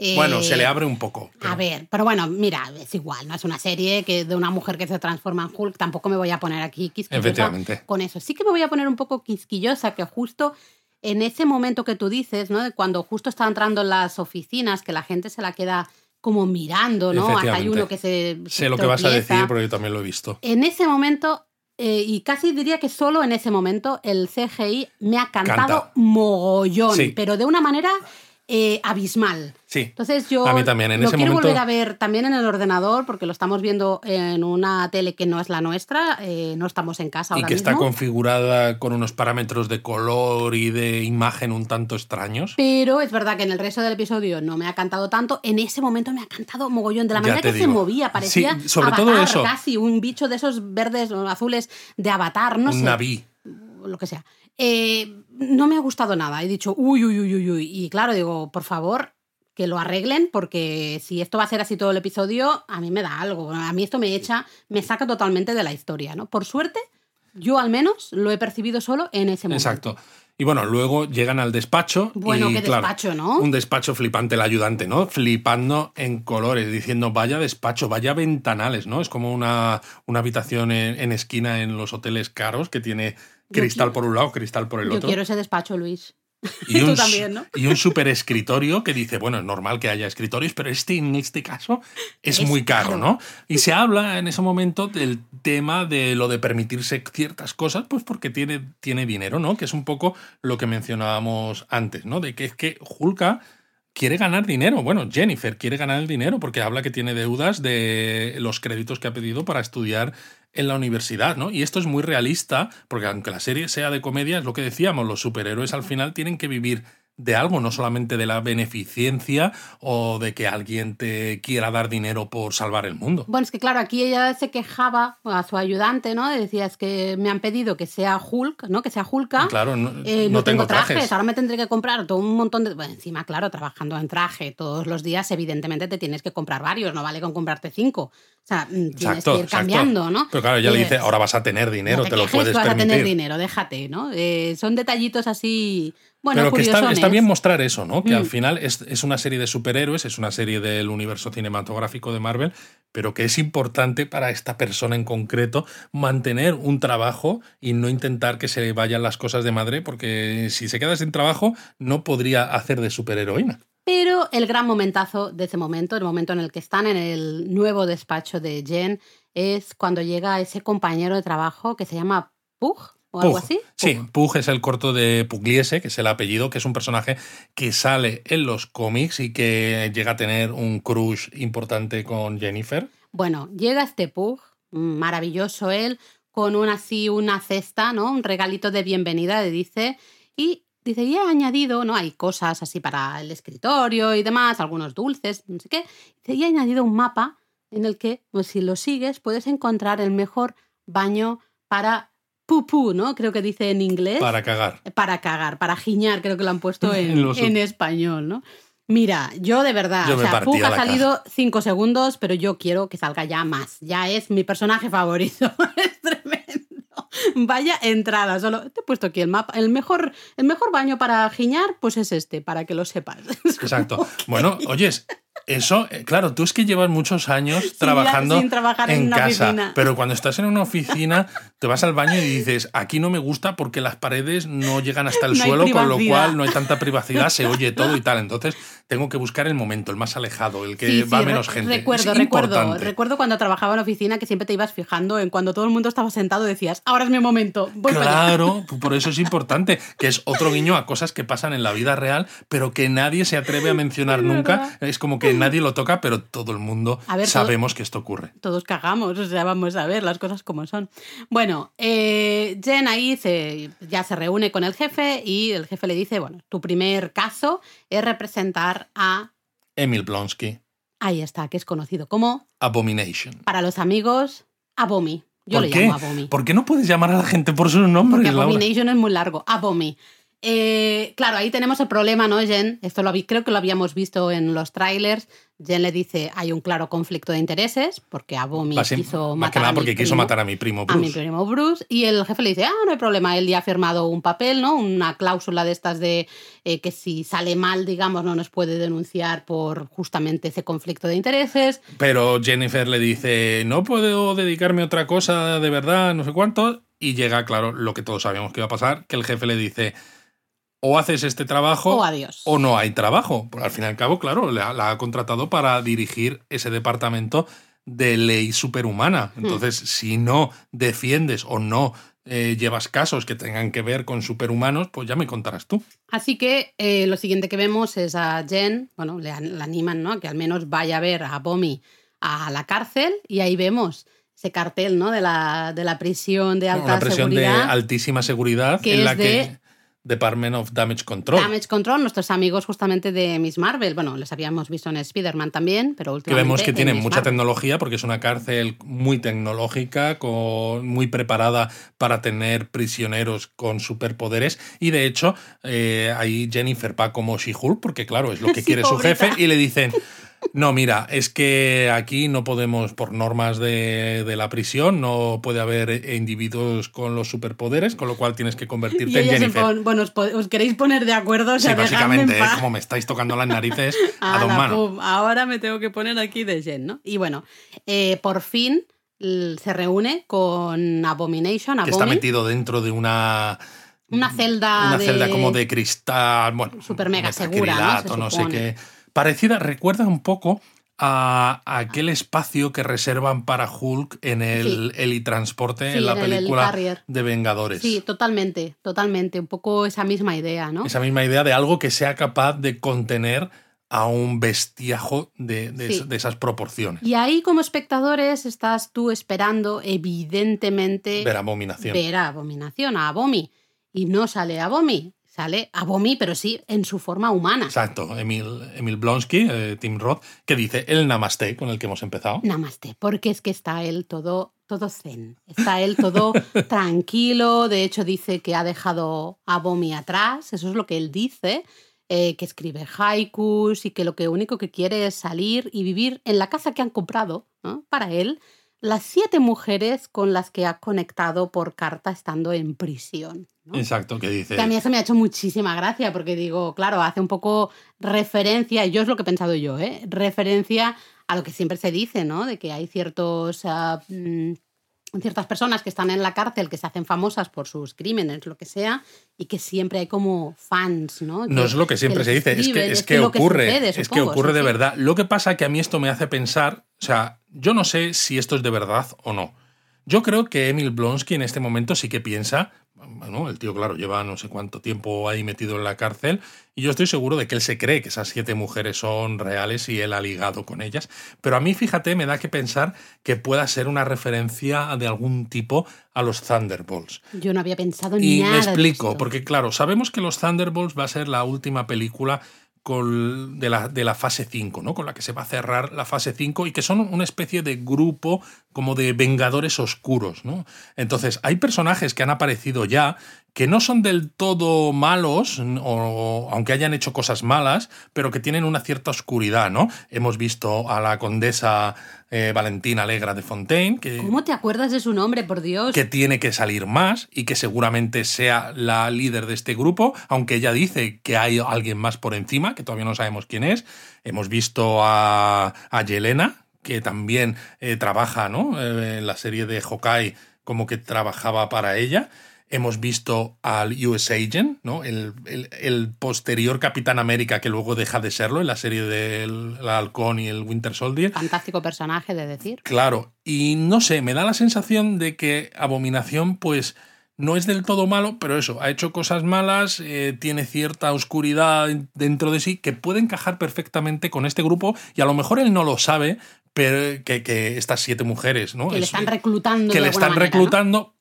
Eh, Bueno, se le abre un poco. pero- A ver, pero bueno, mira, es igual, no es una serie que de una mujer que se transforma en Hulk, tampoco me voy a poner aquí quisquillosa Efectivamente. con eso. Sí que me voy a poner un poco quisquillosa, que justo en ese momento que tú dices, ¿no? De cuando justo está entrando en las oficinas, que la gente se la queda como mirando, ¿no? Hasta hay uno que se. se Sé lo que vas a decir porque yo también lo he visto. En ese momento, eh, y casi diría que solo en ese momento, el CGI me ha cantado Canta. mogollón, Sí. pero de una manera eh, abismal. Sí. Entonces yo A mí también, en lo ese quiero momento- volver a ver también en el ordenador porque lo estamos viendo en una tele que no es la nuestra, eh, no estamos en casa Y ahora que está configurada con unos parámetros de color y de imagen un tanto extraños. Pero es verdad que en el resto del episodio no me ha cantado tanto. En ese momento me ha cantado mogollón. De la manera que se movía, parecía Sí, sobre Avatar, todo eso. casi un bicho de esos verdes o azules de Avatar, no un sé. naví. lo que sea. Eh, no me ha gustado nada. He dicho, uy, uy, uy, uy, uy. Y claro, digo, por favor, que lo arreglen, porque si esto va a ser así todo el episodio, a mí me da algo. A mí esto me echa, me saca totalmente de la historia, ¿no? Por suerte, yo al menos lo he percibido solo en ese momento. Exacto. Y bueno, luego llegan al despacho. Bueno, y, qué claro, despacho, ¿no? Un despacho flipante el ayudante, ¿no? Flipando en colores, diciendo, vaya despacho, vaya ventanales, ¿no? Es como una, una habitación en, en esquina en los hoteles caros que tiene cristal por un lado, cristal por el Yo otro. quiero ese despacho, Luis. Y Tú un, también, ¿no? y un super escritorio que dice, bueno, es normal que haya escritorios, pero este en este caso es, Es muy caro, caro. ¿no? Y se habla en ese momento del tema de lo de permitirse ciertas cosas, pues porque tiene, tiene dinero, ¿no? Que es un poco lo que mencionábamos antes, ¿no? De que es que Hulka quiere ganar dinero. Bueno, Jennifer quiere ganar el dinero porque habla que tiene deudas de los créditos que ha pedido para estudiar en la universidad, ¿no? Y esto es muy realista, porque aunque la serie sea de comedia, es lo que decíamos, los superhéroes al final tienen que vivir de algo, no solamente de la beneficencia o de que alguien te quiera dar dinero por salvar el mundo. Bueno, es que claro, aquí ella se quejaba a su ayudante, ¿no? Decía, es que me han pedido que sea Hulk, ¿no? Que sea Hulka. Claro, no, Eh, no tengo trajes. trajes. ahora me tendré que comprar todo un montón de... Bueno, encima, claro, trabajando en traje todos los días, evidentemente te tienes que comprar varios, no vale con comprarte cinco. O sea, mm, tienes Exacto, que ir exacto. cambiando, ¿no? Pero claro, ella le Eh, dice, ahora vas a tener dinero, no te, te lo quejes puedes que vas a tener dinero, déjate, ¿no? Eh, son detallitos así, bueno, Pero que está, bien mostrar eso, ¿no? Que al Mm. final es, es una serie de superhéroes, es una serie del universo cinematográfico de Marvel, pero que es importante para esta persona en concreto mantener un trabajo y no intentar que se le vayan las cosas de madre, porque si se queda sin trabajo no podría hacer de superheroína. Pero el gran momentazo de ese momento, el momento en el que están en el nuevo despacho de Jen, es cuando llega ese compañero de trabajo que se llama Pug o algo Pug. así. Sí, Pug. Pug es el corto de Pugliese, que es el apellido, que es un personaje que sale en los cómics y que llega a tener un crush importante con Jennifer. Bueno, llega este Pug, maravilloso él, con una así una cesta, ¿no? Un regalito de bienvenida, le dice, y dice, y he añadido, ¿no? Hay cosas así para el escritorio y demás, algunos dulces, no sé qué. Dice, y he añadido un mapa en el que, pues si lo sigues, puedes encontrar el mejor baño para pupú, ¿no? Creo que dice en inglés. Para cagar. Para cagar, para giñar, creo que lo han puesto en, En los- en español, ¿no? Mira, yo de verdad, Yo o me sea, partía Pug ha salido cinco segundos, pero yo quiero que salga ya más. Ya es mi personaje favorito. es tremendo. Vaya entrada, solo te he puesto aquí el mapa. El mejor, el mejor baño para giñar, pues es este, para que lo sepas. Exacto. Bueno, oyes, eso, eh, claro, tú es que llevas muchos años trabajando sin trabajar en casa, oficina. pero cuando estás en una oficina te vas al baño y dices, aquí no me gusta porque las paredes no llegan hasta el No suelo, con lo cual no hay tanta privacidad, se oye todo y tal. Entonces tengo que buscar el momento, el más alejado, el que Sí, va sí, menos gente. Recuerdo, Es recuerdo, importante. recuerdo cuando trabajaba en oficina que siempre te ibas fijando en cuando todo el mundo estaba sentado decías, ahora es mi momento, voy para allá". Claro, por eso es importante, que es otro guiño a cosas que pasan en la vida real, pero que nadie se atreve a mencionar nunca. Es como que nadie lo toca, pero todo el mundo ver, sabemos que esto ocurre. todos cagamos, o sea, vamos a ver las cosas como son. Bueno, eh, Jen ahí se, ya se reúne con el jefe y el jefe le dice, bueno, tu primer caso es representar a, Emil Blonsky, ahí está, que es conocido como, Abomination. para los amigos, Abomi. Yo ¿Por le qué? llamo Abomi. ¿Por qué no puedes llamar a la gente por sus nombres, Porque Laura? Abomination es muy largo. Abomi. Eh, claro, ahí tenemos el problema, ¿no, Jen? Esto lo, creo que lo habíamos visto en los trailers. Jen le dice, hay un claro conflicto de intereses, porque Basi- quiso más que matar nada a mi porque quiso primo. matar a mi primo a mi Bruce. primo Bruce y el jefe le dice, ah, no hay problema, él ya ha firmado un papel, ¿no? Una cláusula de estas de eh, que si sale mal, digamos, no nos puede denunciar por justamente ese conflicto de intereses. Pero Jennifer le dice, no puedo dedicarme a otra cosa de verdad, no sé cuánto. Y llega, claro, lo que todos sabíamos que iba a pasar, que el jefe le dice, o haces este trabajo O adiós. o no hay trabajo. Pero al fin y al cabo, claro, la, la ha contratado para dirigir ese departamento de ley superhumana. Hmm. Entonces, si no defiendes o no eh, llevas casos que tengan que ver con superhumanos, pues ya me contarás tú. Así que eh, lo siguiente que vemos es a Jen, bueno, le, animan, ¿no? Que al menos vaya a ver a Bomi a la cárcel y ahí vemos ese cartel, ¿no? De la, de la prisión de alta Una presión seguridad. de altísima seguridad que en es la que Department of Damage Control. Damage Control, nuestros amigos justamente de Miss Marvel. Bueno, les habíamos visto en Spider-Man también, pero que últimamente. vemos que en tienen Miss mucha Marvel. tecnología porque es una cárcel muy tecnológica, con, muy preparada para tener prisioneros con superpoderes. Y de hecho, eh, ahí Jennifer va como She-Hulk, porque claro, es lo que Sí, quiere su jefe, y le dicen. No, mira, es que aquí no podemos, por normas de, de la prisión, no puede haber individuos con los superpoderes, con lo cual tienes que Y convertirte en ella se Jennifer. pone, bueno, os, os queréis poner de acuerdo, o Sí, sea, en básicamente, paz. es como me estáis tocando las narices a dos manos. ahora me tengo que poner aquí de Jen, ¿no? Y bueno, eh, por fin se reúne con Abomination, Que está metido dentro de una una celda una de... celda como de cristal, bueno, Súper mega segura, ¿no? Se no sé qué. Parecida, recuerda un poco a aquel espacio que reservan para Hulk en el helitransporte Sí, en la en película de Vengadores. Sí, totalmente, totalmente. Un poco esa misma idea, ¿no? Esa misma idea de algo que sea capaz de contener a un bestiajo de, de- Sí. de esas proporciones. Y ahí como espectadores estás tú esperando, evidentemente, Ver abominación. ver a Abominación, a Abomi. Y no sale Abomi, sale Abomi, pero sí en su forma humana. Exacto, Emil, Emil Blonsky, eh, Tim Roth, que dice el namaste con el que hemos empezado. Namaste, porque es que está él todo, todo zen, está él todo tranquilo, de hecho dice que ha dejado a Bomi atrás, eso es lo que él dice, eh, que escribe haikus y que lo que único que quiere es salir y vivir en la casa que han comprado, ¿no? para él, las siete mujeres con las que ha conectado por carta estando en prisión. ¿no? Exacto, que dice... Que a mí eso me ha hecho muchísima gracia, porque digo, claro, hace un poco referencia, y yo es lo que he pensado yo, ¿eh? referencia a lo que siempre se dice, ¿no? De que hay ciertos, ah, mm, ciertas personas que están en la cárcel que se hacen famosas por sus crímenes, lo que sea, y que siempre hay como fans, ¿no? No Que- es lo que siempre se dice, es que, es que ocurre, sucede, es que ocurre de verdad. Lo que pasa que a mí esto me hace pensar, o sea, yo no sé si esto es de verdad o no. Yo creo que Emil Blonsky en este momento sí que piensa, bueno, el tío, claro, lleva no sé cuánto tiempo ahí metido en la cárcel, y yo estoy seguro de que él se cree que esas siete mujeres son reales y él ha ligado con ellas. Pero a mí, fíjate, me da que pensar que pueda ser una referencia de algún tipo a los Thunderbolts. Yo no había pensado en Y nada. me de explico, esto. porque claro, sabemos que los Thunderbolts va a ser la última película de, la, de la fase 5, ¿no? Con la que se va a cerrar la fase 5 y que son una especie de grupo como de vengadores oscuros, ¿no? Entonces, hay personajes que han aparecido ya que no son del todo malos, o, aunque hayan hecho cosas malas, pero que tienen una cierta oscuridad, ¿no? Hemos visto a la condesa eh, Valentina Alegra de Fontaine, que, ¿Cómo te acuerdas de su nombre, por Dios? que tiene que salir más y que seguramente sea la líder de este grupo, aunque ella dice que hay alguien más por encima, que todavía no sabemos quién es. Hemos visto a, a Yelena, que también eh, trabaja ¿no? Eh, en la serie de Hawkeye como que trabajaba para ella. Hemos visto al US Agent, ¿no? el, el- el posterior Capitán América que luego deja de serlo en la serie del el Halcón y el Winter Soldier. Fantástico personaje de decir. Claro, y no sé, me da la sensación de que Abominación, pues, no es del todo malo, pero eso, ha hecho cosas malas, eh, tiene cierta oscuridad dentro de sí que puede encajar perfectamente con este grupo y a lo mejor él no lo sabe, pero que, que estas siete mujeres, ¿no? Que le Es- están reclutando. que de le están manera, ¿no?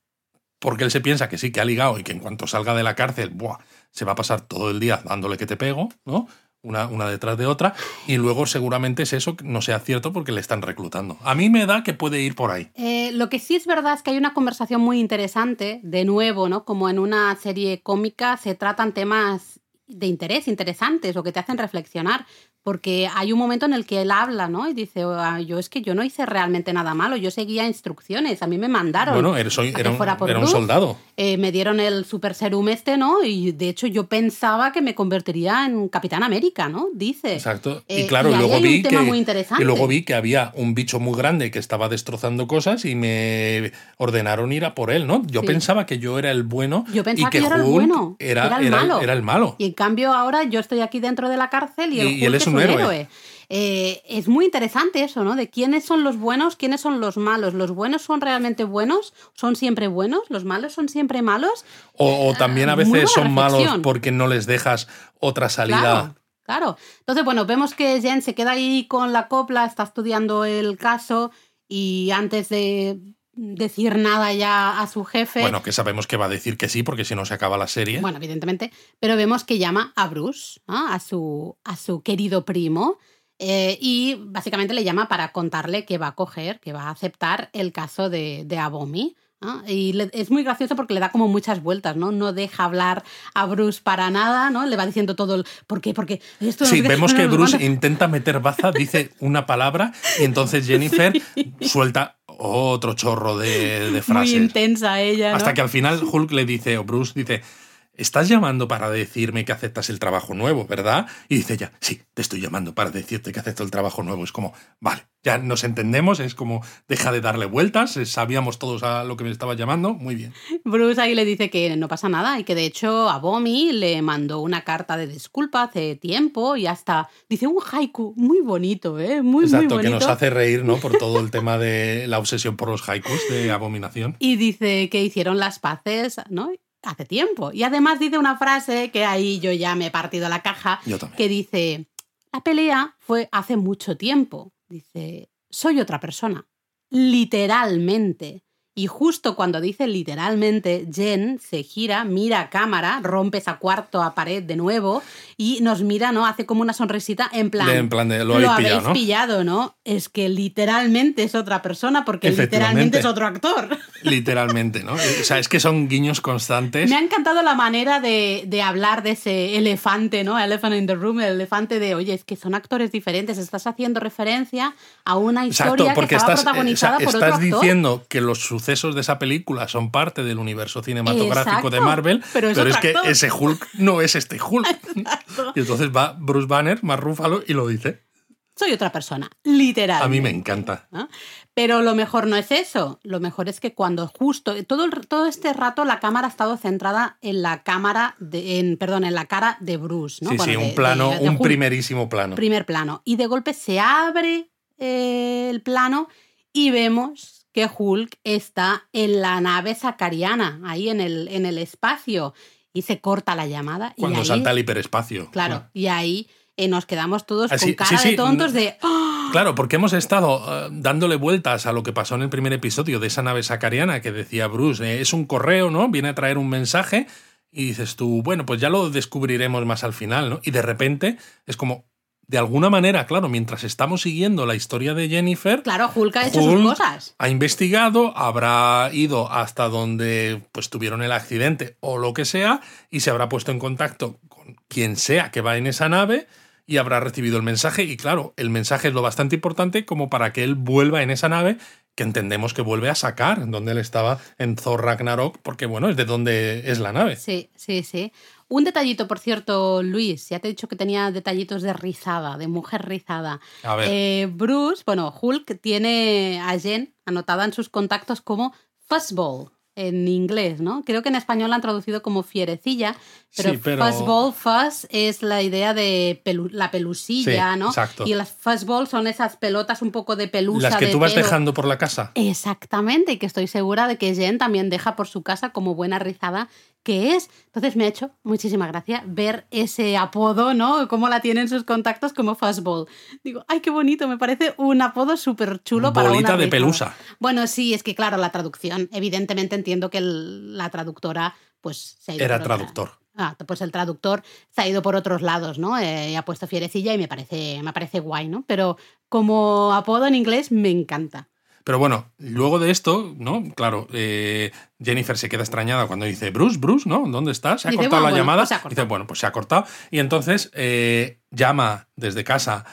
Porque él se piensa que sí que ha ligado y que en cuanto salga de la cárcel, ¡buah! se va a pasar todo el día dándole que te pego, ¿no? Una, detrás de otra, y luego seguramente es eso, no sea cierto porque le están reclutando. A mí me da que puede ir por ahí. Eh, lo que sí es verdad es que hay una conversación muy interesante, de nuevo, ¿no? Como en una serie cómica se tratan temas de interés, interesantes, o que te hacen reflexionar. Porque hay un momento en el que él habla, ¿no? Y dice, "Ah, yo es que yo no hice realmente nada malo, yo seguía instrucciones, a mí me mandaron. Bueno, era, soy- era un, fuera por era un Bruce. soldado. Eh, me dieron el super serum este, ¿no? Y de hecho yo pensaba que me convertiría en Capitán América, ¿no? Dice. Exacto. Eh, y claro, y luego vi que y luego vi que había un bicho muy grande que estaba destrozando cosas y me ordenaron ir a por él, ¿no? Yo Sí. pensaba que yo era el bueno Yo pensaba y que, que yo era el bueno, era, era el malo. era el malo. Y en cambio ahora yo estoy aquí dentro de la cárcel y, el Y- él es un héroe. Eh, es muy interesante eso, ¿no? De quiénes son los buenos, quiénes son los malos. ¿Los buenos son realmente buenos? ¿Son siempre buenos? ¿Los malos son siempre malos? O, o también a veces son malos porque no les dejas otra salida. Claro, claro. Entonces, bueno, vemos que Jen se queda ahí con la copla, está estudiando el caso y antes de decir nada ya a su jefe. Bueno, que sabemos que va a decir que sí, porque si no se acaba la serie. Bueno, evidentemente, pero vemos que llama a Bruce, ¿no? a, su, a su querido primo, eh, y básicamente le llama para contarle que va a coger, que va a aceptar el caso de, de Abomi. ¿no? Y le- es muy gracioso porque le da como muchas vueltas, ¿no? No deja hablar a Bruce para nada, ¿no? Le va diciendo todo el ¿por qué? Porque esto no Sí, qué, vemos no que Bruce cuánto". intenta meter baza, dice una palabra y entonces Jennifer suelta otro chorro de, de muy frases. intensa ella, ¿no? Hasta que al final Hulk le dice, o Bruce dice, estás llamando para decirme que aceptas el trabajo nuevo, ¿verdad? Y dice ella, sí, te estoy llamando para decirte que acepto el trabajo nuevo. Es como, vale, ya nos entendemos, es como, deja de darle vueltas, eh, sabíamos todos a lo que me estaba llamando, muy bien. Bruce ahí le dice que no pasa nada y que de hecho a Bomi le mandó una carta de disculpa hace tiempo y hasta dice un haiku muy bonito, ¿eh? Muy, Exacto, muy que bonito. nos hace reír, ¿no? Por todo el tema de la obsesión por los haikus de Abominación. Y dice que hicieron las paces, ¿no? Hace tiempo. Y además dice una frase que ahí yo ya me he partido la caja, Yo que dice, la pelea fue hace mucho tiempo. Dice, soy otra persona. Literalmente. Y justo cuando dice literalmente, Jen se gira, mira a cámara, rompe esa cuarto a pared de nuevo y nos mira, ¿no? Hace como una sonrisita en plan. De- en plan de, lo habéis pillado, ¿no? pillado, ¿no? Es que literalmente es otra persona porque literalmente es otro actor. Literalmente, ¿no? O sea, es que son guiños constantes. Me ha encantado la manera de, de hablar de ese elefante, ¿no? Elephant in the room, el elefante de, oye, es que son actores diferentes, estás haciendo referencia a una historia Exacto, porque que estaba estás, eh, protagonizada o sea, por otro estás actor. diciendo que los sucesos de esa película son parte del universo cinematográfico de Marvel, pero pero, es otro que ese Hulk no es este Hulk. y entonces va Bruce Banner, más Rúfalo, y lo dice. Soy otra persona, literal. A mí me encanta. ¿no? Pero lo mejor no es eso. Lo mejor es que cuando justo todo, el- todo este rato la cámara ha estado centrada en la cámara de, en, perdón, en la cara de Bruce, ¿no? Sí, Bueno, sí, de- un plano, de- un primerísimo plano. primer plano. Y de golpe se abre eh, el plano y vemos que Hulk está en la nave sacariana, ahí en el, en el espacio. Y se corta la llamada. Cuando y ahí, salta al hiperespacio. Claro, y ahí eh, nos quedamos todos Así- con cara sí, sí, de tontos de... Claro, porque hemos estado eh, dándole vueltas a lo que pasó en el primer episodio de esa nave sacariana que decía Bruce, eh, es un correo, ¿no? Viene a traer un mensaje y dices tú, bueno, pues ya lo descubriremos más al final, ¿no? Y de repente es como, de alguna manera, claro, mientras estamos siguiendo la historia de Jennifer, Claro, Hulk ha hecho Hulk sus cosas. ha investigado, habrá ido hasta donde pues tuvieron el accidente o lo que sea y se habrá puesto en contacto con quien sea que va en esa nave y habrá recibido el mensaje y claro, el mensaje es lo bastante importante como para que él vuelva en esa nave que entendemos que vuelve a sacar donde él estaba en Thor Ragnarok porque bueno, es de donde es la nave. Sí, sí, sí. Un detallito, por cierto, Luis, ya te he dicho que tenía detallitos de rizada, de mujer rizada. A ver. Eh, Bruce, bueno, Hulk tiene a Jen anotada en sus contactos como fuzzball en inglés, ¿no? Creo que en español la han traducido como fierecilla, pero, Sí, pero- fuzzball, fuzz es la idea de pelu- la pelusilla, Sí, ¿no? exacto. Y las fuzzball son esas pelotas un poco de pelusa Las que de tú vas pelo. dejando por la casa. Exactamente, y que estoy segura de que Jen también deja por su casa como buena rizada que es. Entonces me ha hecho muchísima gracia ver ese apodo, ¿no? Cómo la tiene en sus contactos como Fastball. Digo, ay, qué bonito, me parece un apodo súper chulo para Bolita una de pelusa. Bueno, sí, es que claro, la traducción, evidentemente entiendo que el- la traductora pues se ha ido Era otra- traductor. Ah, pues el traductor se ha ido por otros lados, ¿no? Eh, ha puesto fierecilla y me parece, me parece guay, ¿no? Pero como apodo en inglés me encanta. Pero bueno, luego de esto, ¿no? Claro, eh, Jennifer se queda extrañada cuando dice, Bruce, Bruce, ¿no? ¿Dónde estás? ¿Se ha Dice, cortado bueno, la llamada? pues cortado. Dice, bueno, pues se ha cortado. Y entonces eh, llama desde casa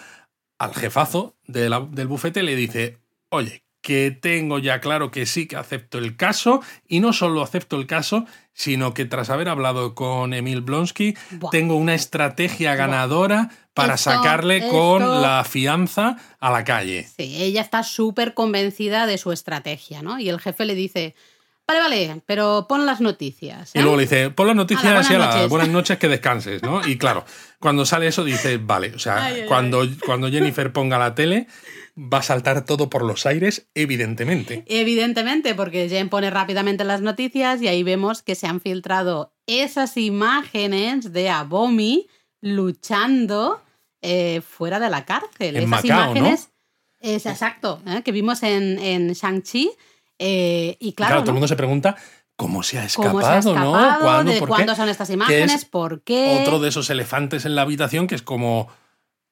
al jefazo de la- del bufete y le dice, oye, que tengo ya claro que sí que acepto el caso y no solo acepto el caso, sino que tras haber hablado con Emil Blonsky, Buah. tengo una estrategia ganadora para Esto- sacarle con la fianza a la calle. Sí, ella está súper convencida de su estrategia, ¿no? Y el jefe le dice, vale, vale, pero pon las noticias. Y ¿eh?". luego le dice, pon las noticias Hala, así a buenas las noches. buenas noches que descanses, ¿no? Y claro, cuando sale eso dice, vale, o sea, Ay, ay, cuando, cuando Jennifer ponga la tele, va a saltar todo por los aires, evidentemente. Evidentemente, porque Jen pone rápidamente las noticias y ahí vemos que se han filtrado esas imágenes de Abomi luchando eh, fuera de la cárcel. En esas Macao, ¿no? imágenes, es exacto, ¿eh? que vimos en, en Shang-Chi. Eh, y claro, Claro, todo el mundo se pregunta cómo se ha escapado, ¿Cómo se ha escapado? ¿no? ¿Cuándo? ¿De ¿Por qué? cuándo son estas imágenes? ¿Por qué? Otro de esos elefantes en la habitación que es como.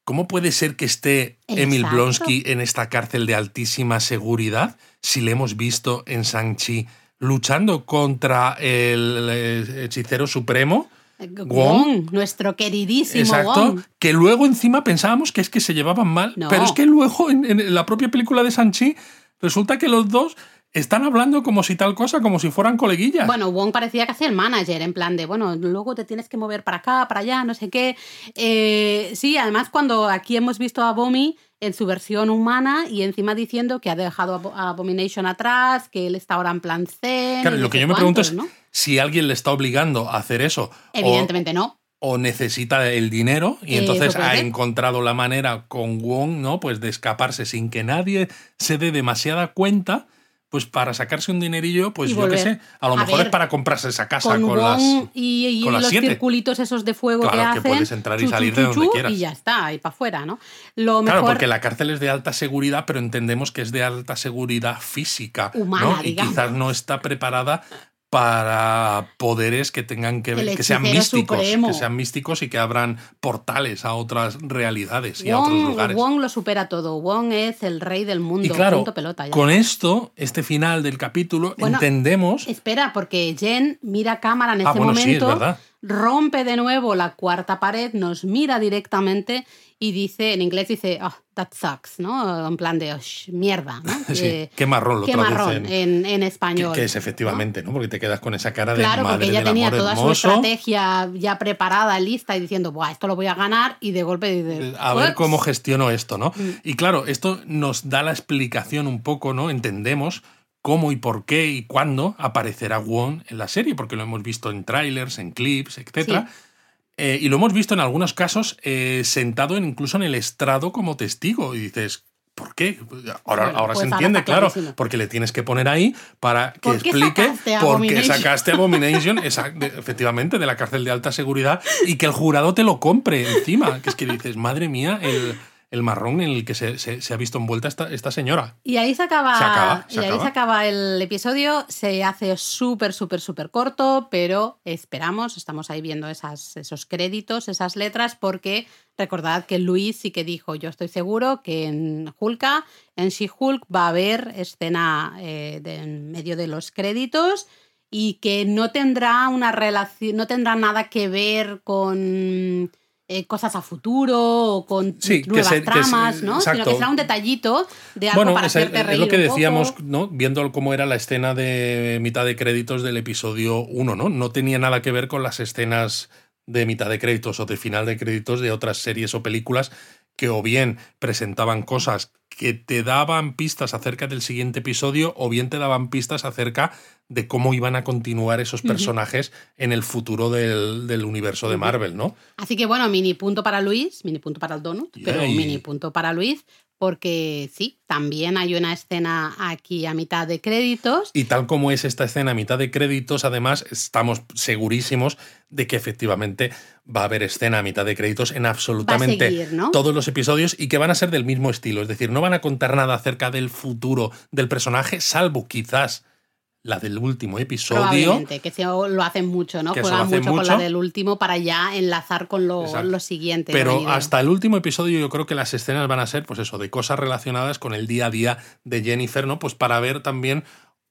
¿Cómo puede ser que esté Emil. Blonsky en esta cárcel de altísima seguridad si le hemos visto en Shang-Chi luchando contra el eh, hechicero supremo? Wong, nuestro queridísimo Exacto. Wong. Que luego encima pensábamos que es que se llevaban mal. No. Pero es que luego en, en la propia película de Shang-Chi resulta que los dos están hablando como si tal cosa, como si fueran coleguillas. Bueno, Wong parecía casi el manager, en plan de, bueno, luego te tienes que mover para acá, para allá, no sé qué. Eh, sí, además cuando aquí hemos visto a Bomi en su versión humana y encima diciendo que ha dejado a Abo- a Abomination atrás, que él está ahora en plan zen. Claro, lo que yo me pregunto es ¿no? si alguien le está obligando a hacer eso. o- Evidentemente no. o necesita el dinero y Eh, entonces ha encontrado la manera con Wong, ¿no? Pues de escaparse sin que nadie se dé demasiada cuenta, pues para sacarse un dinerillo, pues Y yo qué sé, a lo A mejor ver, es para comprarse esa casa Con, con, las y, y con las los siete. circulitos esos de fuego Claro, que que hacen. puedes entrar y chu, salir chu, de donde chu, quieras. Y ya está, y para afuera, ¿no? Lo Claro, mejor porque la cárcel es de alta seguridad, pero entendemos que es de alta seguridad física, Humana, ¿no? Y digamos. quizás no está preparada para poderes que tengan que ver, que sean místicos, supremo. que sean místicos y que abran portales a otras realidades y a otros lugares. Wong lo supera todo. Wong es el rey del mundo. y claro, punto pelota, ya. con esto, este final del capítulo, Bueno, entendemos. Espera, porque Jen mira a cámara en ese Ah, bueno, sí, es momento, verdad. rompe de nuevo la cuarta pared, nos mira directamente y dice, en inglés dice, oh, that sucks, ¿no? En plan de, "Osh, mierda, ¿no? Sí, Eh, qué marrón lo qué marrón en, español. que es efectivamente, ¿no? Porque te quedas con esa cara de Claro, madre porque ella tenía amor toda su estrategia ya preparada, lista y diciendo, Buah, esto lo voy a ganar y de golpe dice, a ver cómo gestiono esto, ¿no? Mm. Y claro, esto nos da la explicación un poco, ¿no? Entendemos cómo y por qué y cuándo aparecerá Wong en la serie, porque lo hemos visto en trailers, en clips, etc. Eh, y lo hemos visto en algunos casos eh, sentado en- incluso en el estrado como testigo. Y dices, ¿por qué? Ahora, Bueno, ahora pues se ahora entiende, claro, clarísimo. porque le tienes que poner ahí para que ¿Por qué explique sacaste por qué sacaste Abomination, de- efectivamente, de la cárcel de alta seguridad y que el jurado te lo compre encima. Que es que dices, madre mía, el, el marrón en el que se, se- se ha visto envuelta esta, esta señora. Y ahí se acaba, Se acaba, y acaba. el episodio. Se hace súper, súper, súper corto, pero esperamos, estamos ahí viendo esas, esos créditos, esas letras, porque recordad que Luis sí que dijo, yo estoy seguro que en Hulka, en She-Hulk, va a haber escena eh, de- en medio de los créditos y que no tendrá una relación, no tendrá nada que ver con eh, cosas a futuro o con Sí, que nuevas que se- tramas, ¿no? Sino exacto. que será un detallito de algo Bueno, para es, hacerte es reír lo que un decíamos, poco. ¿no? Viendo cómo era la escena de mitad de créditos del episodio 1, ¿no? No tenía nada que ver con las escenas de mitad de créditos o de final de créditos de otras series o películas que o bien presentaban cosas que te daban pistas acerca del siguiente episodio o bien te daban pistas acerca de cómo iban a continuar esos personajes en el futuro del, del universo de. Marvel, ¿no? Así que bueno, mini punto para Luis, mini punto para el donut, pero mini punto para Luis, porque sí, también hay una escena aquí a mitad de créditos. Y tal como es esta escena a mitad de créditos, además, estamos segurísimos de que efectivamente va a haber escena a mitad de créditos en absolutamente seguir, ¿no? todos los episodios y que van a ser del mismo estilo. Es decir, no van a contar nada acerca del futuro del personaje, salvo quizás la del último episodio. Probablemente, que se lo hacen mucho, ¿no? Juegan hacen mucho, con mucho. la del último para ya enlazar con lo, lo siguiente. Pero hasta el último episodio yo creo que las escenas van a ser, pues eso, de cosas relacionadas con el día a día de Jennifer, ¿no? Pues para ver también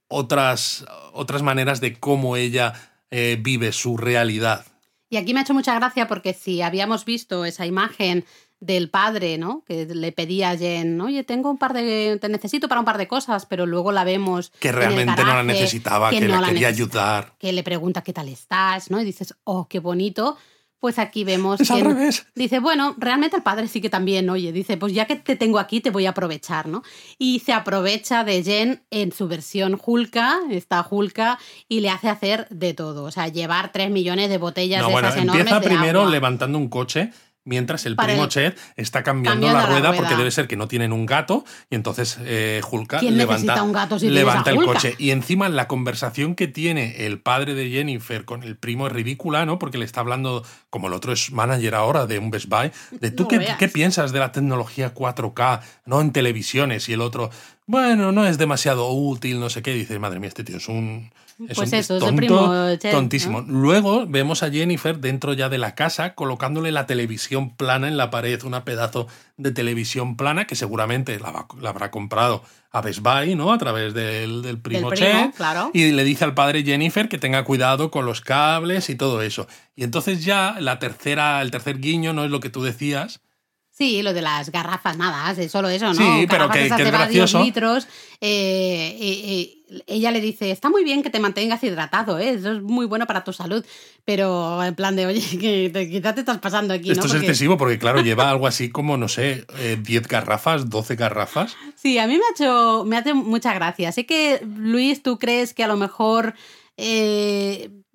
otras, otras maneras de cómo ella eh, vive su realidad. Y aquí me ha hecho mucha gracia porque si habíamos visto esa imagen del padre, ¿no? Que le pedía a Jen, oye, tengo un par de, te necesito para un par de cosas, pero luego la vemos Que en el realmente no la necesitaba, que, no le quería ayudar. que le pregunta qué tal estás, ¿no? Y dices, oh, qué bonito. Pues aquí vemos Es al que revés. dice, bueno, realmente el padre sí que también, oye, dice, pues ya que te tengo aquí, te voy a aprovechar, ¿no? Y se aprovecha de Jen en su versión Hulka, esta Hulka, y le hace hacer de todo. O sea, llevar tres millones de botellas No, de bueno, esas enormes empieza de primero agua. levantando un coche mientras el Para primo el- Chet está cambiando, cambiando la, la rueda, porque debe ser que no tienen un gato y entonces eh, Hulka ¿Quién levanta, un gato si levanta el Hulka? coche. Y encima la conversación que tiene el padre de Jennifer con el primo es ridícula, ¿no? Porque le está hablando, como el otro es manager ahora de un Best Buy, de tú No qué, qué piensas de la tecnología 4K, ¿no? En televisiones y el otro, bueno, no es demasiado útil, no sé qué. Dice, madre mía, este tío es un... Es Pues un eso, es el tonto, primo tontísimo. ¿no? Luego vemos a Jennifer dentro ya de la casa colocándole la televisión plana en la pared, una pedazo de televisión plana que seguramente la, va- la habrá comprado a Best Buy, ¿no? A través del, del primo, Del primo, Chet. claro. Y le dice al padre Jennifer que tenga cuidado con los cables y todo eso. Y entonces ya la tercera, el tercer guiño no es lo que tú decías, Sí, lo de las garrafas, nada, es solo eso, ¿no? Sí, pero Garrafas que- esas que de es gracioso. litros. eh, eh, eh, ella le dice, está muy bien que te mantengas hidratado, eso es muy bueno para tu salud, pero en plan de, oye, que te- quizás te estás pasando aquí, Esto ¿no? es Porque- excesivo porque, claro, lleva algo así como, no sé, eh, 10 garrafas, 12 garrafas. Sí, a mí me ha hecho, me hace mucha gracia. Sé que, Luis, tú crees que a lo mejor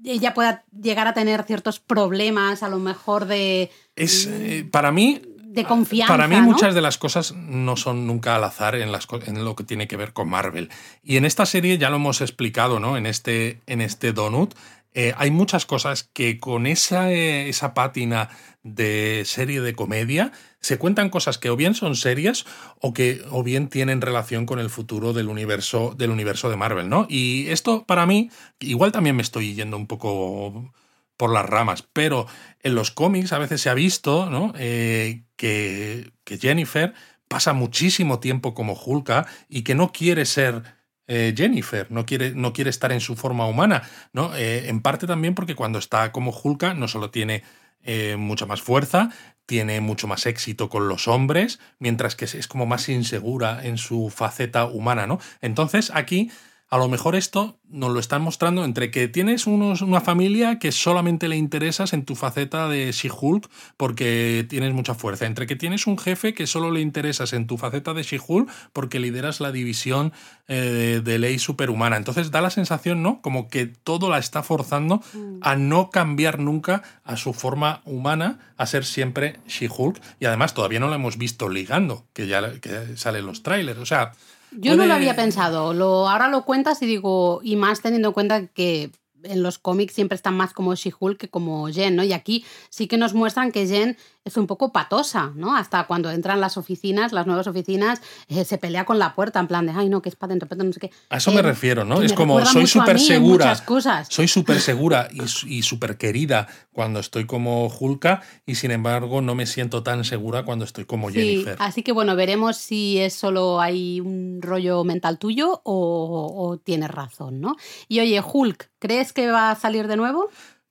ella pueda llegar a tener ciertos problemas, a lo mejor de, Es, eh, para mí, de confianza. Para mí ¿no? muchas de las cosas no son nunca al azar en, las, co- en lo que tiene que ver con Marvel. Y en esta serie ya lo hemos explicado, ¿no? En este, en este Donut. eh, hay muchas cosas que con esa, eh, esa pátina de serie de comedia se cuentan cosas que o bien son serias o que o bien tienen relación con el futuro del universo del universo de Marvel, ¿no? Y esto para mí igual también me estoy yendo un poco por las ramas, pero en los cómics a veces se ha visto ¿no? Eh, que, Jennifer pasa muchísimo tiempo como Hulka y que no quiere ser eh, Jennifer, no quiere, no quiere estar en su forma humana, ¿no? Eh, en parte también porque cuando está como Hulka no solo tiene eh, mucha más fuerza, tiene mucho más éxito con los hombres, mientras que es- es como más insegura en su faceta humana, ¿no? Entonces aquí a lo mejor esto nos lo están mostrando entre que tienes unos, una familia que solamente le interesas en tu faceta de She-Hulk porque tienes mucha fuerza, entre que tienes un jefe que solo le interesas en tu faceta de She-Hulk porque lideras la división eh, de ley superhumana. Entonces da la sensación, ¿no? Como que todo la está forzando a no cambiar nunca a su forma humana, a ser siempre She-Hulk. Y además todavía no la hemos visto ligando, que ya que salen los trailers. O sea, Yo no lo había pensado. Lo, ahora lo cuentas y digo, y más teniendo en cuenta que en los cómics siempre están más como She-Hulk que como Jen, ¿no? Y aquí sí que nos muestran que Jen es un poco patosa, ¿no? Hasta cuando entran las oficinas, las nuevas oficinas, eh, se pelea con la puerta en plan de, ay, no, que es para dentro, para dentro, no sé qué. A eso me Eh, refiero, ¿no? Es como soy súper segura. cosas. Soy súper segura y, y súper querida cuando estoy como Hulka y sin embargo no me siento tan segura cuando estoy como Sí, Jennifer. así que bueno, veremos si es solo hay un rollo mental tuyo o, o tienes razón, ¿no? Y oye, Hulk, ¿crees que va a salir de nuevo?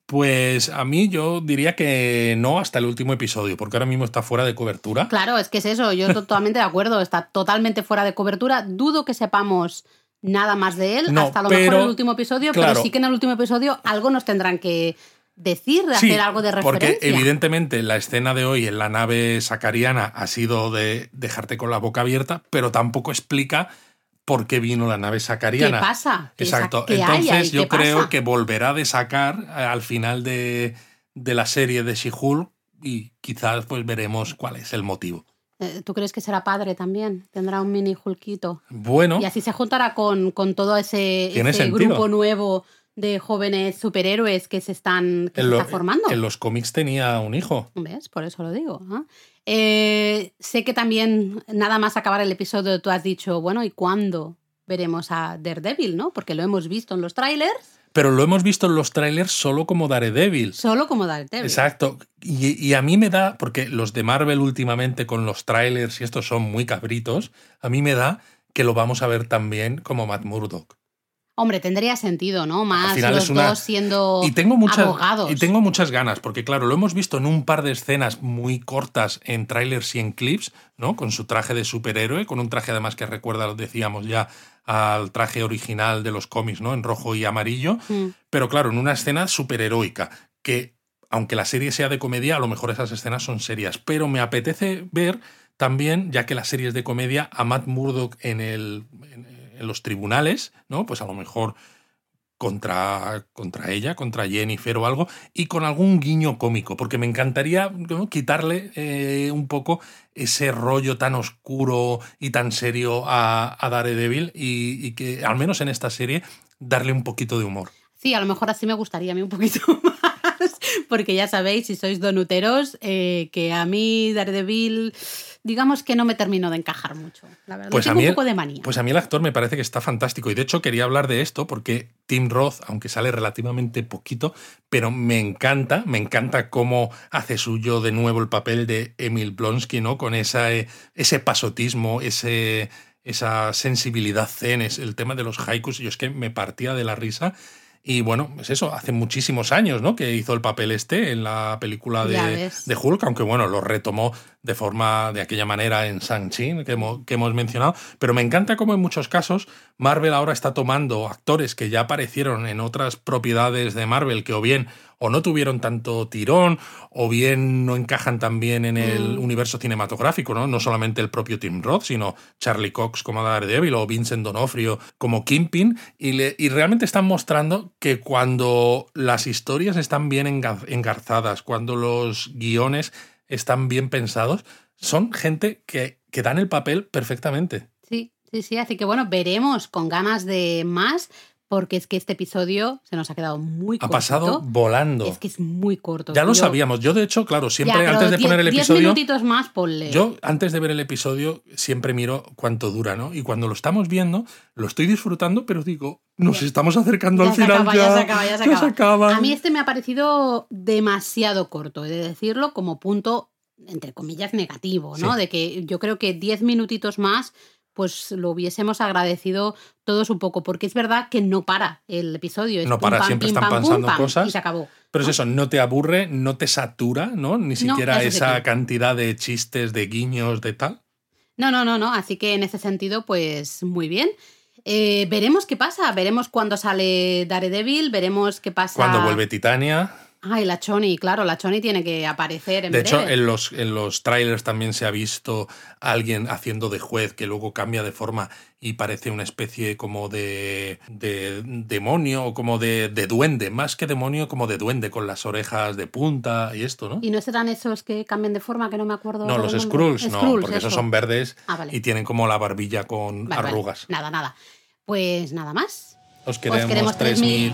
Pues a mí yo diría que no hasta el último episodio, porque ahora mismo está fuera de cobertura. Claro, es que es eso, yo totalmente de acuerdo, está totalmente fuera de cobertura. Dudo que sepamos nada más de él No, hasta lo pero- mejor el último episodio, pero sí que en el último episodio algo nos tendrán que decir, Sí, hacer algo de referencia. porque evidentemente la escena de hoy en la nave sacariana ha sido de dejarte con la boca abierta, pero tampoco explica por qué vino la nave ¿Qué sacariana. pasa? ¿Qué sa- Exacto. qué Entonces yo ¿Qué creo pasa? que volverá de sacar eh, al final de, de la serie de She-Hulk y quizás pues veremos cuál es el motivo. Eh, ¿Tú crees que será padre también? ¿Tendrá un mini Hulkito? Bueno, Y así se juntará con, con todo ese, ese grupo nuevo de jóvenes superhéroes que se están que se lo- está formando. en los cómics tenía un hijo. ¿Ves? Por eso lo digo. ¿ah? Eh, sé que también, nada más acabar el episodio, tú has dicho, bueno, ¿y cuándo veremos a Daredevil, no? Porque lo hemos visto en los trailers, Pero lo hemos visto en los trailers solo como Daredevil. solo como Daredevil. Exacto. Y, y a mí me da, porque los de Marvel últimamente con los trailers y estos son muy cabritos, a mí me da que lo vamos a ver también como Matt Murdock. Hombre, tendría sentido, ¿no? Más final los es una- dos siendo Y tengo muchas abogados. y tengo muchas ganas, porque claro, lo hemos visto en un par de escenas muy cortas en trailers y en clips, ¿no? Con su traje de superhéroe, con un traje además que recuerda, lo decíamos ya, al traje original de los cómics, ¿no? En rojo y amarillo. Mm. Pero claro, en una escena superheroica, que aunque la serie sea de comedia, a lo mejor esas escenas son serias. Pero me apetece ver también, ya que la serie es de comedia, a Matt Murdock en, el, en, en los tribunales, ¿no? Pues a lo mejor contra, contra ella, contra Jennifer o algo, y con algún guiño cómico, porque me encantaría quitarle eh, un poco ese rollo tan oscuro y tan serio a, a Daredevil y, y que al menos en esta serie darle un poquito de humor. Sí, a lo mejor así me gustaría a mí un poquito más, porque ya sabéis, si sois donuteros, eh, que a mí Daredevil digamos que no me terminó de encajar mucho. La verdad, Pues a, tengo mí, un poco de manía. pues a mí el actor me parece que está fantástico. Y de hecho quería hablar de esto porque Tim Roth, aunque sale relativamente poquito, pero me encanta, me encanta cómo hace suyo de nuevo el papel de Emil Blonsky, ¿no? Con esa, eh, ese pasotismo, ese, esa sensibilidad zen, es el tema de los haikus. Yo es que me partía de la risa. Y bueno, es eso, hace muchísimos años, ¿no? Que hizo el papel este en la película de, de Hulk, aunque bueno, lo retomó de forma, de aquella manera en Shang-Chi, que, hemos- que hemos mencionado. Pero me encanta cómo en muchos casos Marvel ahora está tomando actores que ya aparecieron en otras propiedades de Marvel, que o bien o no tuvieron tanto tirón, o bien no encajan tan bien en el Mm. universo cinematográfico, ¿no? No solamente el propio Tim Roth, sino Charlie Cox como Daredevil o Vincent D'Onofrio como Kingpin, y, le- y realmente están mostrando que cuando las historias están bien enga- engarzadas, cuando los guiones están bien pensados, son gente que, que dan el papel perfectamente. Sí, sí, sí. Así que bueno, veremos con ganas de más, porque es que este episodio se nos ha quedado muy Ha corto. pasado volando. Es que es muy corto. Ya lo Yo- sabíamos. Yo, de hecho, claro, siempre antes de diez- poner el diez episodio. minutitos más, ponle. Yo, antes de ver el episodio, siempre miro cuánto dura, ¿no? Y cuando lo estamos viendo, lo estoy disfrutando, pero digo, nos Ya. estamos acercando Ya al final. acaba, ya, se acaba, ya se acaba. acaba. A mí este me ha parecido demasiado corto, he de decirlo, como punto, entre comillas, negativo, ¿no? Sí. De que yo creo que 10 minutitos más, pues lo hubiésemos agradecido todos un poco, porque es verdad que no para el episodio. Es No para, pam, siempre pim, están pam, pam, cosas. Y se acabó. Pero es eso, no te aburre, no te satura, ¿no? Ni siquiera esa cantidad de chistes, de guiños, de tal. No, no, no, no. Así que en ese sentido, pues muy bien. Eh, veremos qué pasa, veremos cuándo sale Daredevil, veremos qué pasa. Cuando vuelve Titania. Ay, la Choni, claro, la Choni tiene que aparecer en De hecho, en los, en los trailers también se ha visto a alguien haciendo de juez que luego cambia de forma y parece una especie como de, de demonio o como de, de duende, más que demonio, como de duende con las orejas de punta y esto, ¿no? ¿Y no serán esos que cambian de forma que no me acuerdo? No, los? Skrulls, no, Skrulls, porque esos eso. son verdes Ah, vale. y tienen como la barbilla con Vale, vale. arrugas. Nada, nada. Pues nada más. Os queremos, queremos 3.000. 3.000.